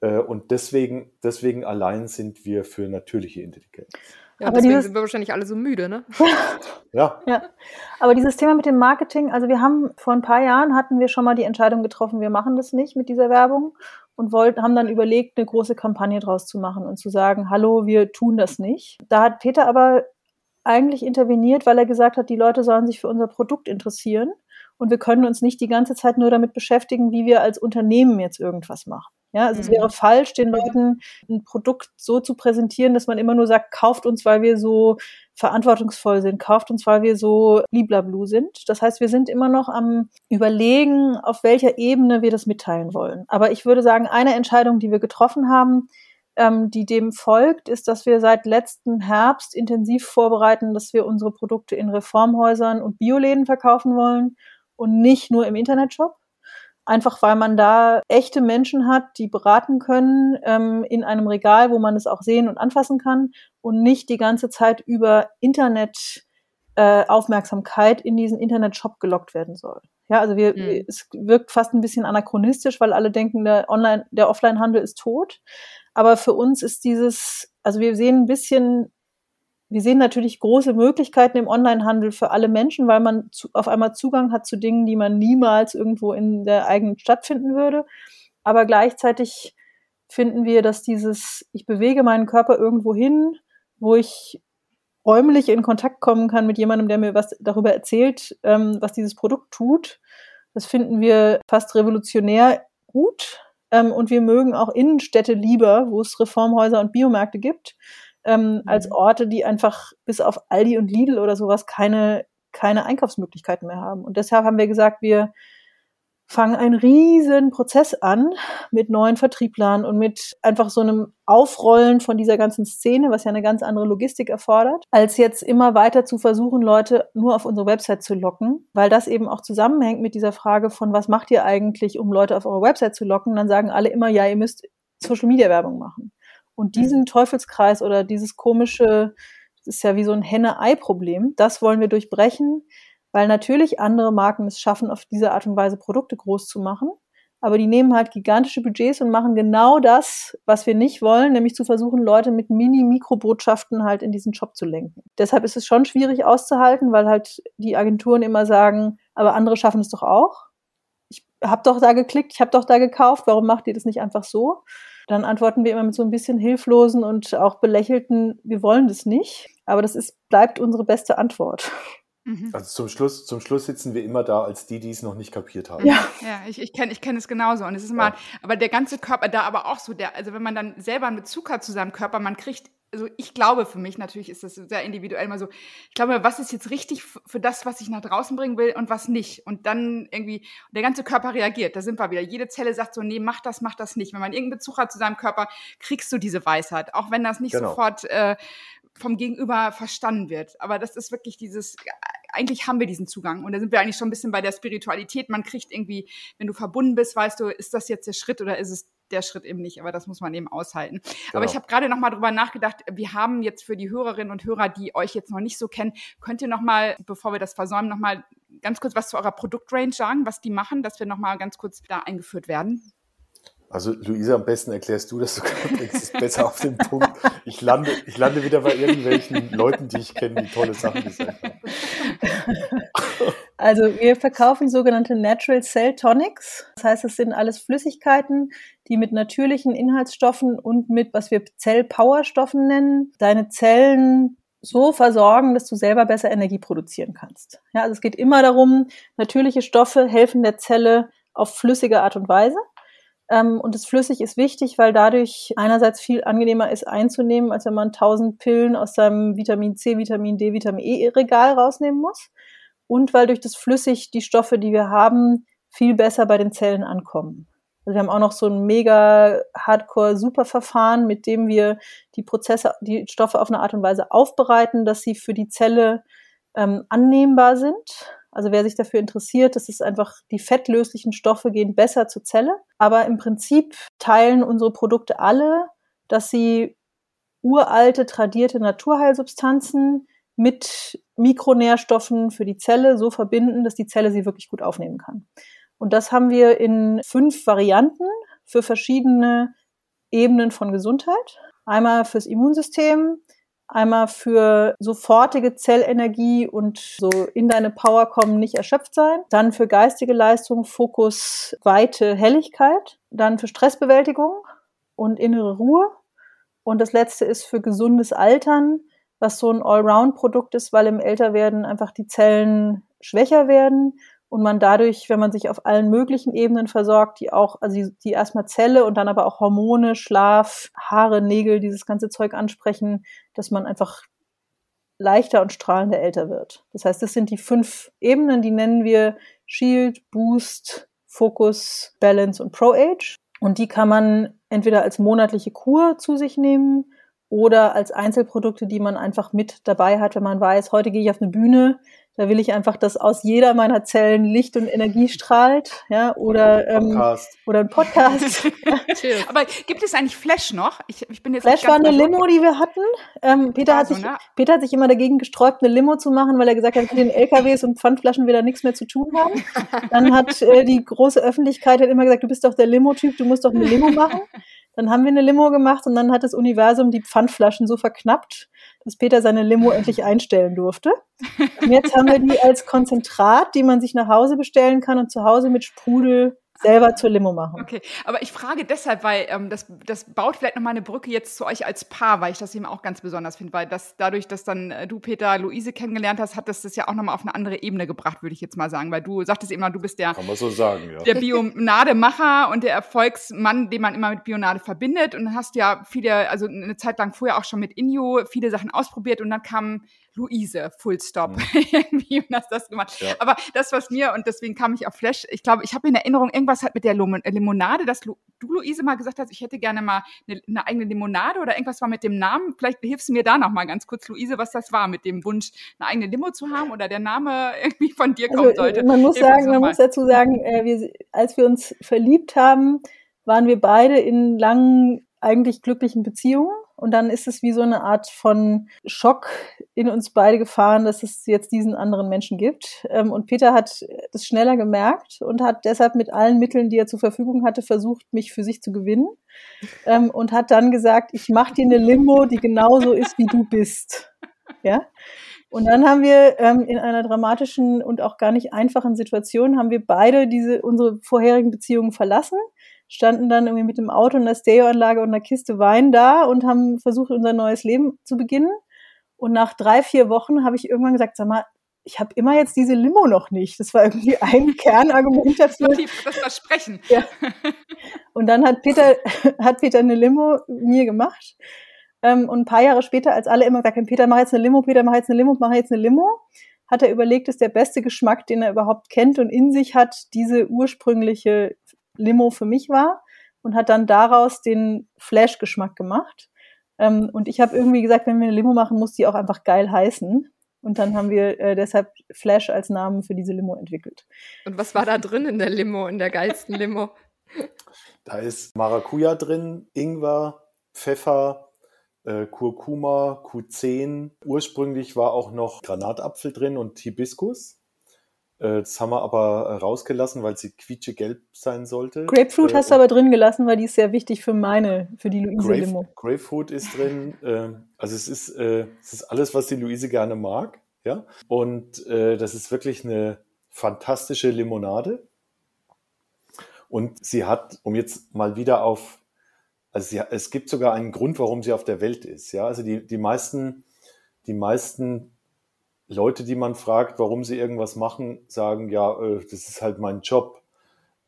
Und deswegen, deswegen allein sind wir für natürliche Intelligenz. Ja, aber deswegen dieses, sind wir wahrscheinlich alle so müde, ne? [LAUGHS] ja. ja. Aber dieses Thema mit dem Marketing, also wir haben vor ein paar Jahren hatten wir schon mal die Entscheidung getroffen, wir machen das nicht mit dieser Werbung und wollten, haben dann überlegt, eine große Kampagne draus zu machen und zu sagen, hallo, wir tun das nicht. Da hat Peter aber eigentlich interveniert, weil er gesagt hat, die Leute sollen sich für unser Produkt interessieren und wir können uns nicht die ganze Zeit nur damit beschäftigen, wie wir als Unternehmen jetzt irgendwas machen. Ja, also mhm. es wäre falsch, den Leuten ein Produkt so zu präsentieren, dass man immer nur sagt, kauft uns, weil wir so verantwortungsvoll sind, kauft uns, weil wir so bliblablu sind. Das heißt, wir sind immer noch am Überlegen, auf welcher Ebene wir das mitteilen wollen. Aber ich würde sagen, eine Entscheidung, die wir getroffen haben, ähm, die dem folgt, ist, dass wir seit letzten Herbst intensiv vorbereiten, dass wir unsere Produkte in Reformhäusern und Bioläden verkaufen wollen und nicht nur im Internetshop. Einfach weil man da echte Menschen hat, die beraten können ähm, in einem Regal, wo man es auch sehen und anfassen kann und nicht die ganze Zeit über Internet äh, Aufmerksamkeit in diesen Internetshop gelockt werden soll. Ja, also wir, mhm. es wirkt fast ein bisschen anachronistisch, weil alle denken, der Online, der Offline-Handel ist tot. Aber für uns ist dieses, also wir sehen ein bisschen, wir sehen natürlich große Möglichkeiten im Onlinehandel für alle Menschen, weil man zu, auf einmal Zugang hat zu Dingen, die man niemals irgendwo in der eigenen Stadt finden würde. Aber gleichzeitig finden wir, dass dieses, ich bewege meinen Körper irgendwo hin, wo ich räumlich in Kontakt kommen kann mit jemandem, der mir was darüber erzählt, ähm, was dieses Produkt tut. Das finden wir fast revolutionär gut. Ähm, und wir mögen auch Innenstädte lieber, wo es Reformhäuser und Biomärkte gibt, ähm, mhm. als Orte, die einfach bis auf Aldi und Lidl oder sowas keine, keine Einkaufsmöglichkeiten mehr haben. Und deshalb haben wir gesagt, wir fangen einen riesen Prozess an mit neuen Vertrieblern und mit einfach so einem Aufrollen von dieser ganzen Szene, was ja eine ganz andere Logistik erfordert, als jetzt immer weiter zu versuchen, Leute nur auf unsere Website zu locken, weil das eben auch zusammenhängt mit dieser Frage von, was macht ihr eigentlich, um Leute auf eure Website zu locken? Dann sagen alle immer, ja, ihr müsst Social Media Werbung machen. Und mhm. diesen Teufelskreis oder dieses komische, das ist ja wie so ein Henne-Ei-Problem, das wollen wir durchbrechen weil natürlich andere Marken es schaffen, auf diese Art und Weise Produkte groß zu machen. Aber die nehmen halt gigantische Budgets und machen genau das, was wir nicht wollen, nämlich zu versuchen, Leute mit Mini-Mikrobotschaften halt in diesen Job zu lenken. Deshalb ist es schon schwierig auszuhalten, weil halt die Agenturen immer sagen, aber andere schaffen es doch auch. Ich habe doch da geklickt, ich habe doch da gekauft, warum macht ihr das nicht einfach so? Dann antworten wir immer mit so ein bisschen hilflosen und auch belächelten, wir wollen das nicht. Aber das ist, bleibt unsere beste Antwort. Mhm. Also zum Schluss, zum Schluss sitzen wir immer da als die, die es noch nicht kapiert haben. Ja, ja ich, ich kenne ich kenn es genauso. Und es ist immer, ja. aber der ganze Körper, da aber auch so, der, also wenn man dann selber einen Bezug hat zu seinem Körper, man kriegt, also ich glaube für mich, natürlich ist das sehr individuell mal so, ich glaube, was ist jetzt richtig für das, was ich nach draußen bringen will und was nicht. Und dann irgendwie, der ganze Körper reagiert, da sind wir wieder. Jede Zelle sagt so, nee, mach das, mach das nicht. Wenn man irgendeinen Bezug hat zu seinem Körper, kriegst du diese Weisheit. Auch wenn das nicht genau. sofort äh, vom Gegenüber verstanden wird. Aber das ist wirklich dieses, eigentlich haben wir diesen Zugang. Und da sind wir eigentlich schon ein bisschen bei der Spiritualität. Man kriegt irgendwie, wenn du verbunden bist, weißt du, ist das jetzt der Schritt oder ist es der Schritt eben nicht, aber das muss man eben aushalten. Genau. Aber ich habe gerade noch mal drüber nachgedacht, wir haben jetzt für die Hörerinnen und Hörer, die euch jetzt noch nicht so kennen, könnt ihr noch mal, bevor wir das versäumen, noch mal ganz kurz was zu eurer Produktrange sagen, was die machen, dass wir noch mal ganz kurz da eingeführt werden? Also Luisa, am besten erklärst du das, bringst es besser auf den Punkt. Ich lande, ich lande wieder bei irgendwelchen Leuten, die ich kenne, die tolle Sachen gesagt haben. [LAUGHS] Also wir verkaufen sogenannte Natural Cell Tonics. Das heißt, es sind alles Flüssigkeiten, die mit natürlichen Inhaltsstoffen und mit, was wir Zellpowerstoffen nennen, deine Zellen so versorgen, dass du selber besser Energie produzieren kannst. Ja, also es geht immer darum, natürliche Stoffe helfen der Zelle auf flüssige Art und Weise. Ähm, und das Flüssig ist wichtig, weil dadurch einerseits viel angenehmer ist einzunehmen, als wenn man tausend Pillen aus seinem Vitamin C, Vitamin D, Vitamin E Regal rausnehmen muss. Und weil durch das Flüssig die Stoffe, die wir haben, viel besser bei den Zellen ankommen. Also wir haben auch noch so ein mega Hardcore Super Verfahren, mit dem wir die Prozesse, die Stoffe auf eine Art und Weise aufbereiten, dass sie für die Zelle ähm, annehmbar sind. Also wer sich dafür interessiert, das ist einfach, die fettlöslichen Stoffe gehen besser zur Zelle. Aber im Prinzip teilen unsere Produkte alle, dass sie uralte, tradierte Naturheilsubstanzen mit Mikronährstoffen für die Zelle so verbinden, dass die Zelle sie wirklich gut aufnehmen kann. Und das haben wir in fünf Varianten für verschiedene Ebenen von Gesundheit. Einmal fürs Immunsystem, Einmal für sofortige Zellenergie und so in deine Power kommen, nicht erschöpft sein. Dann für geistige Leistung, Fokus, Weite, Helligkeit. Dann für Stressbewältigung und innere Ruhe. Und das letzte ist für gesundes Altern, was so ein Allround-Produkt ist, weil im Älterwerden einfach die Zellen schwächer werden und man dadurch, wenn man sich auf allen möglichen Ebenen versorgt, die auch, also die, die erstmal Zelle und dann aber auch Hormone, Schlaf, Haare, Nägel, dieses ganze Zeug ansprechen, dass man einfach leichter und strahlender älter wird. Das heißt, das sind die fünf Ebenen, die nennen wir Shield, Boost, Focus, Balance und Pro Age. Und die kann man entweder als monatliche Kur zu sich nehmen oder als Einzelprodukte, die man einfach mit dabei hat, wenn man weiß, heute gehe ich auf eine Bühne, da will ich einfach, dass aus jeder meiner Zellen Licht und Energie strahlt, ja, oder ähm, oder ein Podcast. [LAUGHS] Aber gibt es eigentlich Flash noch? Ich, ich bin jetzt Flash war eine Limo, die wir hatten. Ähm, Peter, hat sich, ne? Peter hat sich immer dagegen gesträubt, eine Limo zu machen, weil er gesagt hat, mit den LKWs und Pfandflaschen will er nichts mehr zu tun haben. Dann hat äh, die große Öffentlichkeit hat immer gesagt, du bist doch der Limo-Typ, du musst doch eine Limo machen. Dann haben wir eine Limo gemacht und dann hat das Universum die Pfandflaschen so verknappt, dass Peter seine Limo [LAUGHS] endlich einstellen durfte. Und jetzt haben wir die als Konzentrat, die man sich nach Hause bestellen kann und zu Hause mit Sprudel selber zur Limo machen. Okay, aber ich frage deshalb, weil ähm, das, das baut vielleicht nochmal eine Brücke jetzt zu euch als Paar, weil ich das eben auch ganz besonders finde, weil das dadurch, dass dann äh, du, Peter, Luise kennengelernt hast, hat das das ja auch nochmal auf eine andere Ebene gebracht, würde ich jetzt mal sagen, weil du sagtest immer, du bist der, Kann man so sagen, ja. der Bionade-Macher und der Erfolgsmann, den man immer mit Bionade verbindet und dann hast du ja viele, also eine Zeit lang vorher auch schon mit Inyo viele Sachen ausprobiert und dann kam Luise, Full Stop, mhm. [LAUGHS] irgendwie und hast das gemacht. Ja. Aber das, was mir, und deswegen kam ich auf Flash, ich glaube, ich habe in Erinnerung, irgendwas hat mit der Limonade, dass du, Luise, mal gesagt hast, ich hätte gerne mal eine, eine, eigene Limonade oder irgendwas war mit dem Namen. Vielleicht hilfst du mir da noch mal ganz kurz, Luise, was das war mit dem Wunsch, eine eigene Limo zu haben oder der Name [LAUGHS] irgendwie von dir kommen also, sollte. Man muss Hilf sagen, man muss dazu sagen, äh, wir, als wir uns verliebt haben, waren wir beide in langen, eigentlich glücklichen Beziehungen. Und dann ist es wie so eine Art von Schock in uns beide gefahren, dass es jetzt diesen anderen Menschen gibt. Ähm, und Peter hat das schneller gemerkt und hat deshalb mit allen Mitteln, die er zur Verfügung hatte, versucht, mich für sich zu gewinnen. Ähm, und hat dann gesagt, ich mache dir eine Limo, die genauso ist, wie du bist. Ja. Und dann haben wir ähm, in einer dramatischen und auch gar nicht einfachen Situation haben wir beide diese unsere vorherigen Beziehungen verlassen standen dann irgendwie mit dem Auto und der Stereoanlage und einer Kiste Wein da und haben versucht, unser neues Leben zu beginnen. Und nach drei, vier Wochen habe ich irgendwann gesagt, sag mal, ich habe immer jetzt diese Limo noch nicht. Das war irgendwie ein [LAUGHS] Kernargument dafür. Das Versprechen. Ja. [LAUGHS] Und dann hat Peter, [LAUGHS] hat Peter eine Limo mir gemacht. Ähm, und ein paar Jahre später, als alle immer gesagt haben, Peter, mach jetzt eine Limo, Peter, mach jetzt eine Limo, mach jetzt eine Limo, hat er überlegt, ist der beste Geschmack, den er überhaupt kennt und in sich hat, diese ursprüngliche Limo für mich war und hat dann daraus den Flash-Geschmack gemacht. Ähm, und ich habe irgendwie gesagt, wenn wir eine Limo machen, muss die auch einfach geil heißen. Und dann haben wir äh, deshalb Flash als Namen für diese Limo entwickelt. Und was war da drin in der Limo, in der geilsten Limo? [LAUGHS] Da ist Maracuja drin, Ingwer, Pfeffer, äh, Kurkuma, Q10. Ursprünglich war auch noch Granatapfel drin und Hibiskus. Äh, das haben wir aber äh, rausgelassen, weil sie quietschegelb sein sollte. Grapefruit äh, hast du aber drin gelassen, weil die ist sehr wichtig für meine, für die Luise Grape, Limo. Grapefruit ist drin. Äh, also es ist, äh, es ist alles, was die Luise gerne mag. Ja. Und äh, das ist wirklich eine fantastische Limonade. Und sie hat, um jetzt mal wieder auf, also sie, es gibt sogar einen Grund, warum sie auf der Welt ist. Ja, also die, die meisten, die meisten Leute, die man fragt, warum sie irgendwas machen, sagen, ja, äh, das ist halt mein Job.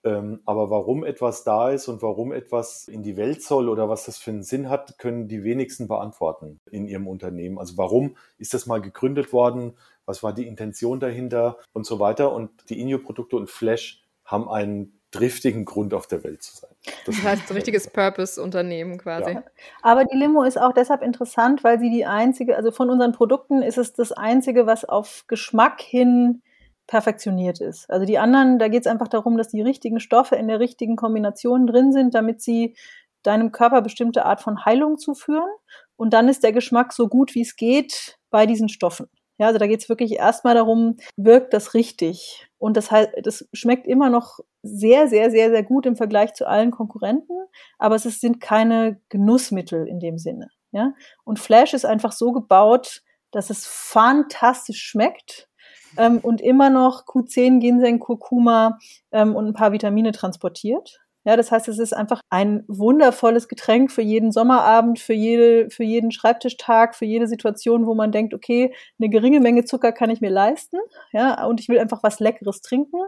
Ähm, aber warum etwas da ist und warum etwas in die Welt soll oder was das für einen Sinn hat, können die wenigsten beantworten in ihrem Unternehmen. Also warum ist das mal gegründet worden? Was war die Intention dahinter und so weiter? Und die Inyo-Produkte und Flash haben einen driftigen Grund auf der Welt zu sein. Das, das heißt, ein richtiges Purpose-Unternehmen quasi. Ja. Aber die Limo ist auch deshalb interessant, weil sie die einzige, also von unseren Produkten ist es das einzige, was auf Geschmack hin perfektioniert ist. Also die anderen, da geht es einfach darum, dass die richtigen Stoffe in der richtigen Kombination drin sind, damit sie deinem Körper bestimmte Art von Heilung zuführen. Und dann ist der Geschmack so gut, wie es geht bei diesen Stoffen. Ja, also da geht es wirklich erstmal darum, wirkt das richtig? Und das das schmeckt immer noch sehr, sehr, sehr, sehr gut im Vergleich zu allen Konkurrenten, aber es sind keine Genussmittel in dem Sinne. Ja? Und Flash ist einfach so gebaut, dass es fantastisch schmeckt ähm, und immer noch Q10, Ginseng, Kurkuma ähm, und ein paar Vitamine transportiert. Ja, das heißt, es ist einfach ein wundervolles Getränk für jeden Sommerabend, für jede, für jeden Schreibtischtag, für jede Situation, wo man denkt, okay, eine geringe Menge Zucker kann ich mir leisten, ja, und ich will einfach was Leckeres trinken.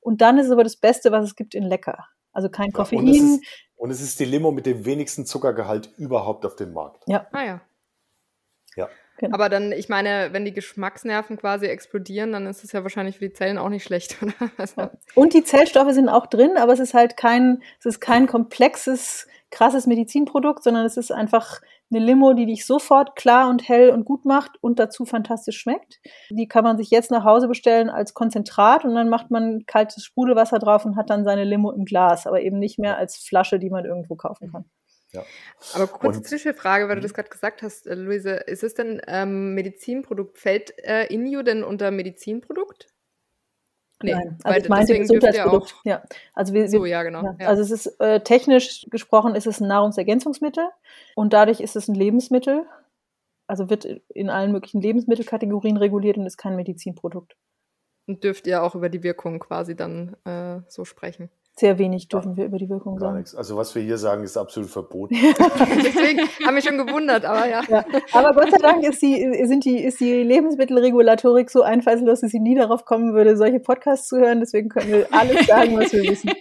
Und dann ist es aber das Beste, was es gibt in lecker. Also kein Koffein. Und, es ist, und es ist die Limo mit dem wenigsten Zuckergehalt überhaupt auf dem Markt. Ja. Ah ja. Ja. Genau. Aber dann, ich meine, wenn die Geschmacksnerven quasi explodieren, dann ist es ja wahrscheinlich für die Zellen auch nicht schlecht, [LAUGHS] oder? Also Und die Zellstoffe sind auch drin, aber es ist halt kein, es ist kein komplexes, krasses Medizinprodukt, sondern es ist einfach eine Limo, die dich sofort klar und hell und gut macht und dazu fantastisch schmeckt. Die kann man sich jetzt nach Hause bestellen als Konzentrat und dann macht man kaltes Sprudelwasser drauf und hat dann seine Limo im Glas, aber eben nicht mehr als Flasche, die man irgendwo kaufen kann. Ja. Aber kurze Zwischenfrage, weil du mhm. das gerade gesagt hast, äh, Luise, ist es denn ähm, Medizinprodukt? Fällt äh, Inju denn unter Medizinprodukt? Nee, Nein, also weil ich meinte Gesundheitsprodukt. Ja, ja, also wir, so, ja, genau. Ja. Ja. Also es ist äh, technisch gesprochen ist es ein Nahrungsergänzungsmittel und dadurch ist es ein Lebensmittel. Also wird in allen möglichen Lebensmittelkategorien reguliert und ist kein Medizinprodukt. Und dürft ihr auch über die Wirkung quasi dann äh, so sprechen? Sehr wenig dürfen wir über die Wirkung Gar sagen. Nichts. Also was wir hier sagen, ist absolut verboten. [LAUGHS] [LAUGHS] Deswegen haben wir schon gewundert, aber ja. ja. Aber Gott sei Dank ist die, sind die, ist die Lebensmittelregulatorik so einfallslos, dass sie nie darauf kommen würde, solche Podcasts zu hören. Deswegen können wir alles sagen, was wir wissen. [LAUGHS]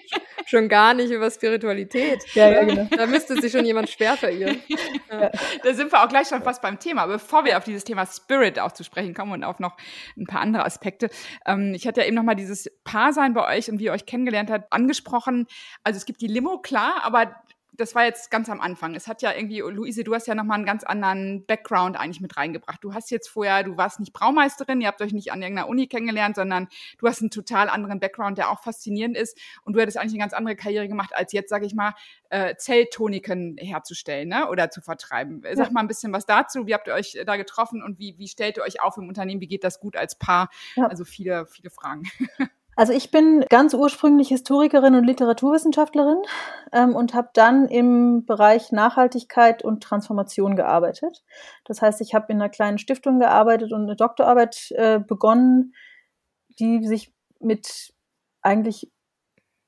Schon gar nicht über Spiritualität. Ja, ja, genau. Da müsste sich schon jemand schwer verirren. [LAUGHS] Ja. Da sind wir auch gleich schon fast beim Thema. Bevor wir auf dieses Thema Spirit auch zu sprechen kommen und auf noch ein paar andere Aspekte. Ähm, ich hatte ja eben noch mal dieses Paarsein bei euch und wie ihr euch kennengelernt habt angesprochen. Also es gibt die Limo, klar, aber das war jetzt ganz am Anfang. Es hat ja irgendwie, Luise, du hast ja nochmal einen ganz anderen Background eigentlich mit reingebracht. Du hast jetzt vorher, du warst nicht Braumeisterin, ihr habt euch nicht an irgendeiner Uni kennengelernt, sondern du hast einen total anderen Background, der auch faszinierend ist. Und du hättest eigentlich eine ganz andere Karriere gemacht, als jetzt, sage ich mal, äh, Zelltoniken herzustellen ne? oder zu vertreiben. Sag ja. mal ein bisschen was dazu. Wie habt ihr euch da getroffen und wie, wie stellt ihr euch auf im Unternehmen? Wie geht das gut als Paar? Ja. Also viele, viele Fragen. [LAUGHS] Also ich bin ganz ursprünglich Historikerin und Literaturwissenschaftlerin ähm, und habe dann im Bereich Nachhaltigkeit und Transformation gearbeitet. Das heißt, ich habe in einer kleinen Stiftung gearbeitet und eine Doktorarbeit äh, begonnen, die sich mit eigentlich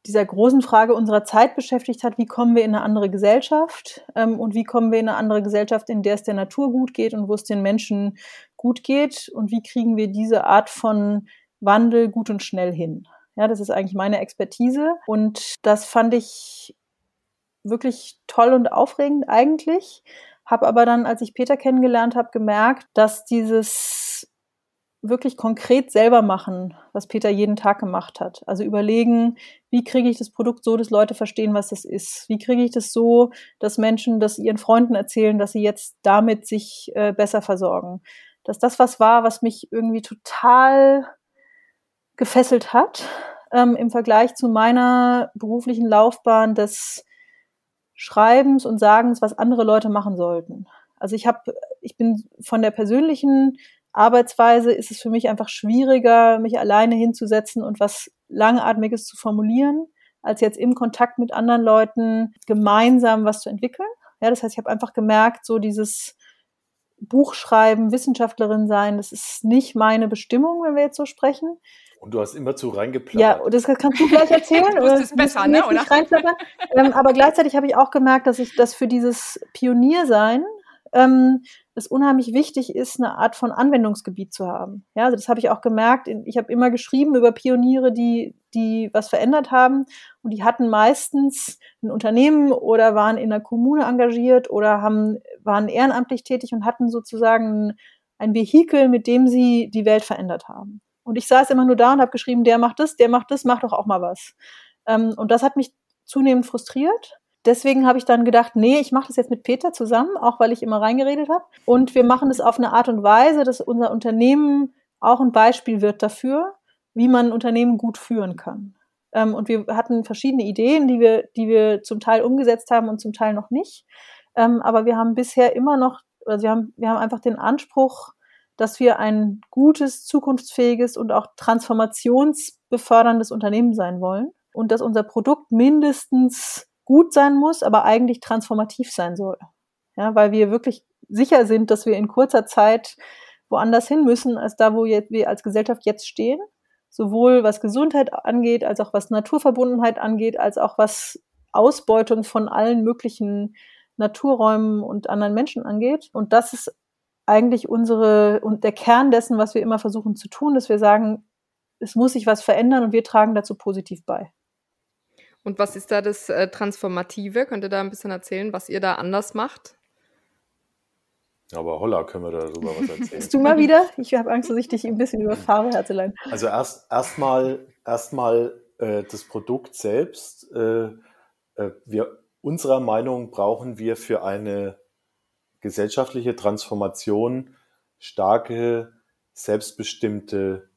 dieser großen Frage unserer Zeit beschäftigt hat, wie kommen wir in eine andere Gesellschaft ähm, und wie kommen wir in eine andere Gesellschaft, in der es der Natur gut geht und wo es den Menschen gut geht und wie kriegen wir diese Art von Wandel gut und schnell hin. Ja, das ist eigentlich meine Expertise und das fand ich wirklich toll und aufregend eigentlich. Habe aber dann, als ich Peter kennengelernt habe, gemerkt, dass dieses wirklich konkret selber machen, was Peter jeden Tag gemacht hat. Also überlegen, wie kriege ich das Produkt so, dass Leute verstehen, was das ist? Wie kriege ich das so, dass Menschen das ihren Freunden erzählen, dass sie jetzt damit sich äh, besser versorgen? Dass das was war, was mich irgendwie total gefesselt hat ähm, im Vergleich zu meiner beruflichen Laufbahn des Schreibens und Sagens, was andere Leute machen sollten. Also ich habe, ich bin von der persönlichen Arbeitsweise ist es für mich einfach schwieriger, mich alleine hinzusetzen und was Langatmiges zu formulieren, als jetzt im Kontakt mit anderen Leuten gemeinsam was zu entwickeln. Ja, das heißt, ich habe einfach gemerkt, so dieses Buchschreiben, Wissenschaftlerin sein, das ist nicht meine Bestimmung, wenn wir jetzt so sprechen. Und du hast immer zu reingeplappert. Ja, das kannst du gleich erzählen. [LAUGHS] du es besser, ne? Oder? ähm, aber gleichzeitig habe ich auch gemerkt, dass ich das für dieses Pioniersein ähm, es unheimlich wichtig ist, eine Art von Anwendungsgebiet zu haben. Ja, also das habe ich auch gemerkt. Ich habe immer geschrieben über Pioniere, die, die was verändert haben. Und die hatten meistens ein Unternehmen oder waren in einer Kommune engagiert oder haben, waren ehrenamtlich tätig und hatten sozusagen ein Vehikel, mit dem sie die Welt verändert haben. Und ich saß immer nur da und habe geschrieben, der macht das, der macht das, mach doch auch mal was. Ähm, und das hat mich zunehmend frustriert. Deswegen habe ich dann gedacht, nee, ich mache das jetzt mit Peter zusammen, auch weil ich immer reingeredet habe. Und wir machen das auf eine Art und Weise, dass unser Unternehmen auch ein Beispiel wird dafür, wie man ein Unternehmen gut führen kann. Ähm, und wir hatten verschiedene Ideen, die wir, die wir zum Teil umgesetzt haben und zum Teil noch nicht. Ähm, aber wir haben bisher immer noch, also wir haben, wir haben einfach den Anspruch, dass wir ein gutes, zukunftsfähiges und auch transformationsbeförderndes Unternehmen sein wollen und dass unser Produkt mindestens gut sein muss, aber eigentlich transformativ sein soll. Ja, weil wir wirklich sicher sind, dass wir in kurzer Zeit woanders hin müssen, als da, wo wir als Gesellschaft jetzt stehen. Sowohl was Gesundheit angeht, als auch was Naturverbundenheit angeht, als auch was Ausbeutung von allen möglichen Naturräumen und anderen Menschen angeht. Und das ist eigentlich unsere und der Kern dessen, was wir immer versuchen zu tun, dass wir sagen, es muss sich was verändern und wir tragen dazu positiv bei. Und was ist da das äh, Transformative? Könnt ihr da ein bisschen erzählen, was ihr da anders macht? Aber holla, können wir darüber was erzählen. Bist du mal wieder? Ich habe Angst, dass ich dich ein bisschen überfahre, Herzelein. Also erst erstmal erstmal äh, das Produkt selbst. Äh, äh, wir unserer Meinung brauchen wir für eine gesellschaftliche Transformation starke, selbstbestimmte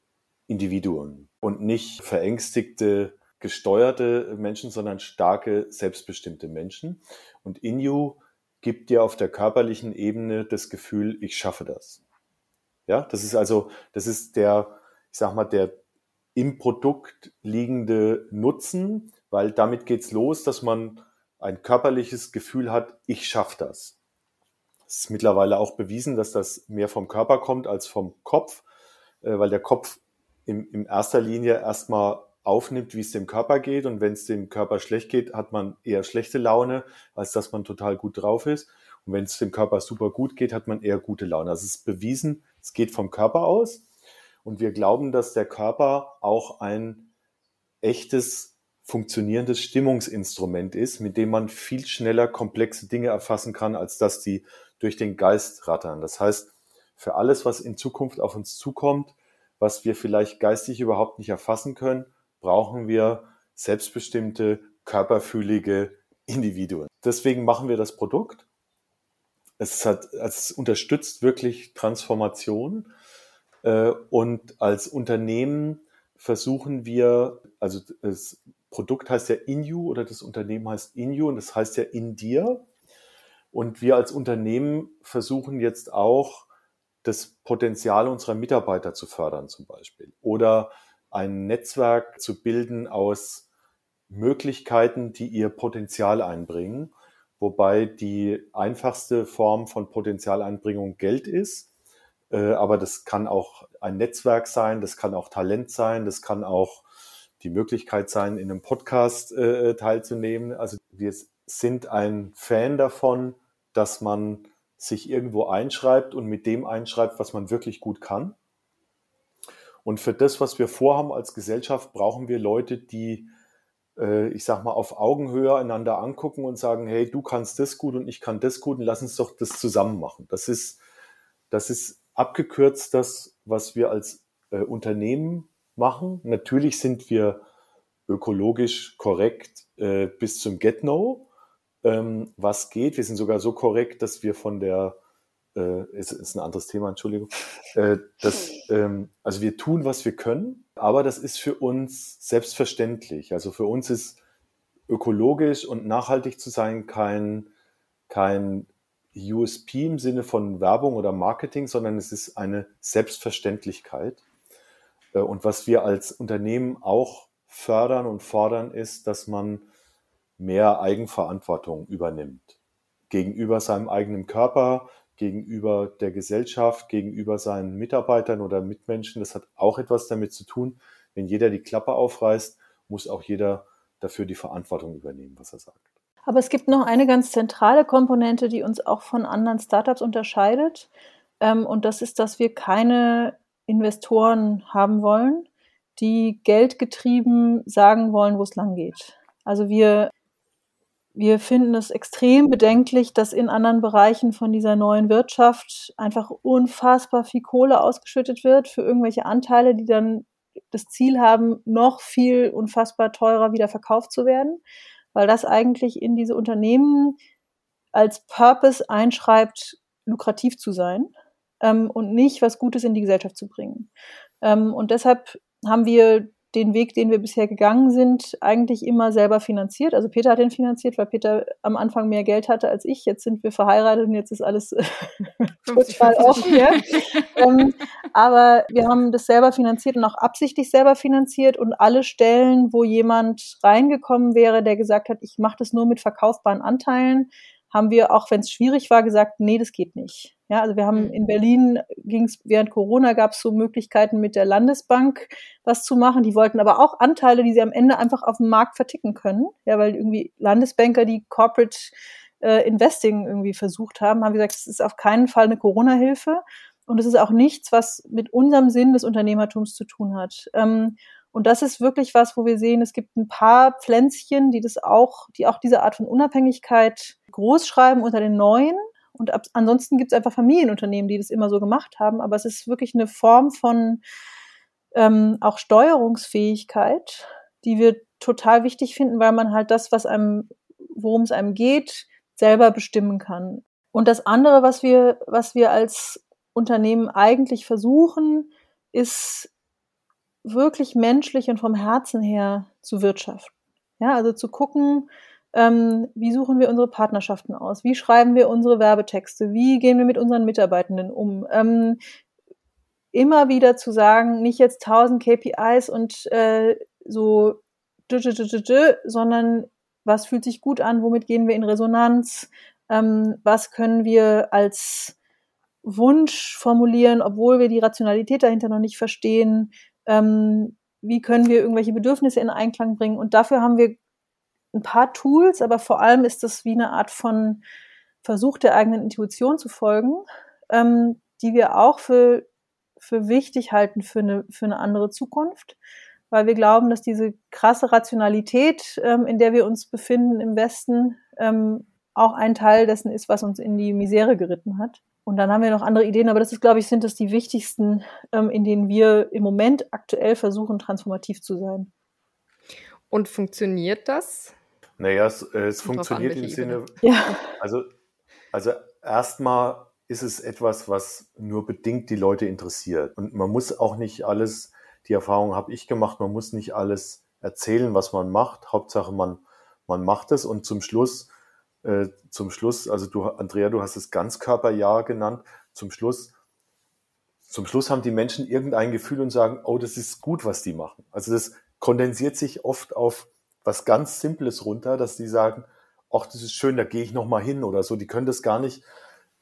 Individuen und nicht verängstigte, gesteuerte Menschen, sondern starke, selbstbestimmte Menschen. Und Inju gibt dir auf der körperlichen Ebene das Gefühl, ich schaffe das. Ja, das ist also, das ist der, ich sag mal, der im Produkt liegende Nutzen, weil damit geht's los, dass man ein körperliches Gefühl hat, ich schaffe das. Es ist mittlerweile auch bewiesen, dass das mehr vom Körper kommt als vom Kopf, äh, weil der Kopf in, in erster Linie erstmal aufnimmt, wie es dem Körper geht. Und wenn es dem Körper schlecht geht, hat man eher schlechte Laune, als dass man total gut drauf ist. Und wenn es dem Körper super gut geht, hat man eher gute Laune. Also es ist bewiesen, es geht vom Körper aus. Und wir glauben, dass der Körper auch ein echtes, funktionierendes Stimmungsinstrument ist, mit dem man viel schneller komplexe Dinge erfassen kann, als dass die durch den Geist rattern. Das heißt, für alles, was in Zukunft auf uns zukommt, was wir vielleicht geistig überhaupt nicht erfassen können, brauchen wir selbstbestimmte, körperfühlige Individuen. Deswegen machen wir das Produkt. Es, hat, es unterstützt wirklich Transformation. Äh, und als Unternehmen versuchen wir, also das Produkt heißt ja Inu oder das Unternehmen heißt Inu und das heißt ja in dir. Und wir als Unternehmen versuchen jetzt auch, das Potenzial unserer Mitarbeiter zu fördern zum Beispiel. Oder ein Netzwerk zu bilden aus Möglichkeiten, die ihr Potenzial einbringen, wobei die einfachste Form von Potenzialeinbringung Geld ist. Äh, aber das kann auch ein Netzwerk sein, das kann auch Talent sein, das kann auch die Möglichkeit sein, in einem Podcast äh, teilzunehmen. Also wir sind ein Fan davon, dass man sich irgendwo einschreibt und mit dem einschreibt, was man wirklich gut kann. Und für das, was wir vorhaben als Gesellschaft, brauchen wir Leute, die, äh, ich sag mal, auf Augenhöhe einander angucken und sagen, hey, du kannst das gut und ich kann das gut und lass uns doch das zusammen machen. Das ist, das ist abgekürzt das, was wir als äh, Unternehmen machen. Natürlich sind wir ökologisch korrekt äh, bis zum Get-No ähm, was geht. Wir sind sogar so korrekt, dass wir von der, äh, ist, ist ein anderes Thema, Entschuldigung, äh, dass, ähm, also wir tun, was wir können, aber das ist für uns selbstverständlich. Also für uns ist ökologisch und nachhaltig zu sein kein, kein USP im Sinne von Werbung oder Marketing, sondern es ist eine Selbstverständlichkeit. Äh, und was wir als Unternehmen auch fördern und fordern, ist, dass man mehr Eigenverantwortung übernimmt. Gegenüber seinem eigenen Körper, gegenüber der Gesellschaft, gegenüber seinen Mitarbeitern oder Mitmenschen. Das hat auch etwas damit zu tun. Wenn jeder die Klappe aufreißt, muss auch jeder dafür die Verantwortung übernehmen, was er sagt. Aber es gibt noch eine ganz zentrale Komponente, die uns auch von anderen Startups unterscheidet. Ähm, und das ist, dass wir keine Investoren haben wollen, die geldgetrieben sagen wollen, wo es lang geht. Also wir wir finden es extrem bedenklich, dass in anderen Bereichen von dieser neuen Wirtschaft einfach unfassbar viel Kohle ausgeschüttet wird für irgendwelche Anteile, die dann das Ziel haben, noch viel unfassbar teurer wieder verkauft zu werden, weil das eigentlich in diese Unternehmen als Purpose einschreibt, lukrativ zu sein ähm, und nicht was Gutes in die Gesellschaft zu bringen. Ähm, und deshalb haben wir den Weg, den wir bisher gegangen sind, eigentlich immer selber finanziert. Also Peter hat den finanziert, weil Peter am Anfang mehr Geld hatte als ich. Jetzt sind wir verheiratet und jetzt ist alles [LAUGHS] äh, total offen. Ja? ähm, aber wir haben das selber finanziert und auch absichtlich selber finanziert und alle Stellen, wo jemand reingekommen wäre, der gesagt hat, ich mache das nur mit verkaufbaren Anteilen, haben wir, auch wenn es schwierig war, gesagt, nee, das geht nicht. Ja, also wir haben mhm. in Berlin ging es während Corona gab es so Möglichkeiten mit der Landesbank was zu machen. Die wollten aber auch Anteile, die sie am Ende einfach auf dem Markt verticken können. Ja, weil irgendwie Landesbanker die Corporate äh, Investing irgendwie versucht haben, haben gesagt, es ist auf keinen Fall eine Corona-Hilfe und es ist auch nichts, was mit unserem Sinn des Unternehmertums zu tun hat. Ähm, und das ist wirklich was, wo wir sehen, es gibt ein paar Pflänzchen, die das auch, die auch diese Art von Unabhängigkeit groß schreiben unter den neuen. Und ab, ansonsten gibt es einfach Familienunternehmen, die das immer so gemacht haben. Aber es ist wirklich eine Form von ähm, auch Steuerungsfähigkeit, die wir total wichtig finden, weil man halt das, was einem, worum es einem geht, selber bestimmen kann. Und das andere, was wir, was wir als Unternehmen eigentlich versuchen, ist wirklich menschlich und vom Herzen her zu wirtschaften. Ja, also zu gucken, ähm, wie suchen wir unsere Partnerschaften aus? Wie schreiben wir unsere Werbetexte? Wie gehen wir mit unseren Mitarbeitenden um? Ähm, immer wieder zu sagen, nicht jetzt tausend KPIs und äh, so, sondern was fühlt sich gut an? Womit gehen wir in Resonanz? Ähm, was können wir als Wunsch formulieren, obwohl wir die Rationalität dahinter noch nicht verstehen? Ähm, wie können wir irgendwelche Bedürfnisse in Einklang bringen? Und dafür haben wir ein paar Tools, aber vor allem ist das wie eine Art von Versuch der eigenen Intuition zu folgen, ähm, die wir auch für, für wichtig halten für eine, für eine andere Zukunft, weil wir glauben, dass diese krasse Rationalität, ähm, in der wir uns befinden im Westen, ähm, auch ein Teil dessen ist, was uns in die Misere geritten hat. Und dann haben wir noch andere Ideen, aber das ist, glaube ich, sind das die wichtigsten, ähm, in denen wir im Moment aktuell versuchen, transformativ zu sein. Und funktioniert das? Naja, es, äh, es funktioniert im Sinne, ja. also, also erstmal ist es etwas, was nur bedingt die Leute interessiert. Und man muss auch nicht alles, die Erfahrung habe ich gemacht, man muss nicht alles erzählen, was man macht. Hauptsache, man, man macht es und zum Schluss, äh, zum Schluss, also du, Andrea, du hast es Ganzkörperjahr genannt, zum Schluss, zum Schluss haben die Menschen irgendein Gefühl und sagen, oh, das ist gut, was die machen. Also das kondensiert sich oft auf was ganz Simples runter, dass die sagen, ach, das ist schön, da gehe ich noch mal hin oder so. Die können das gar nicht.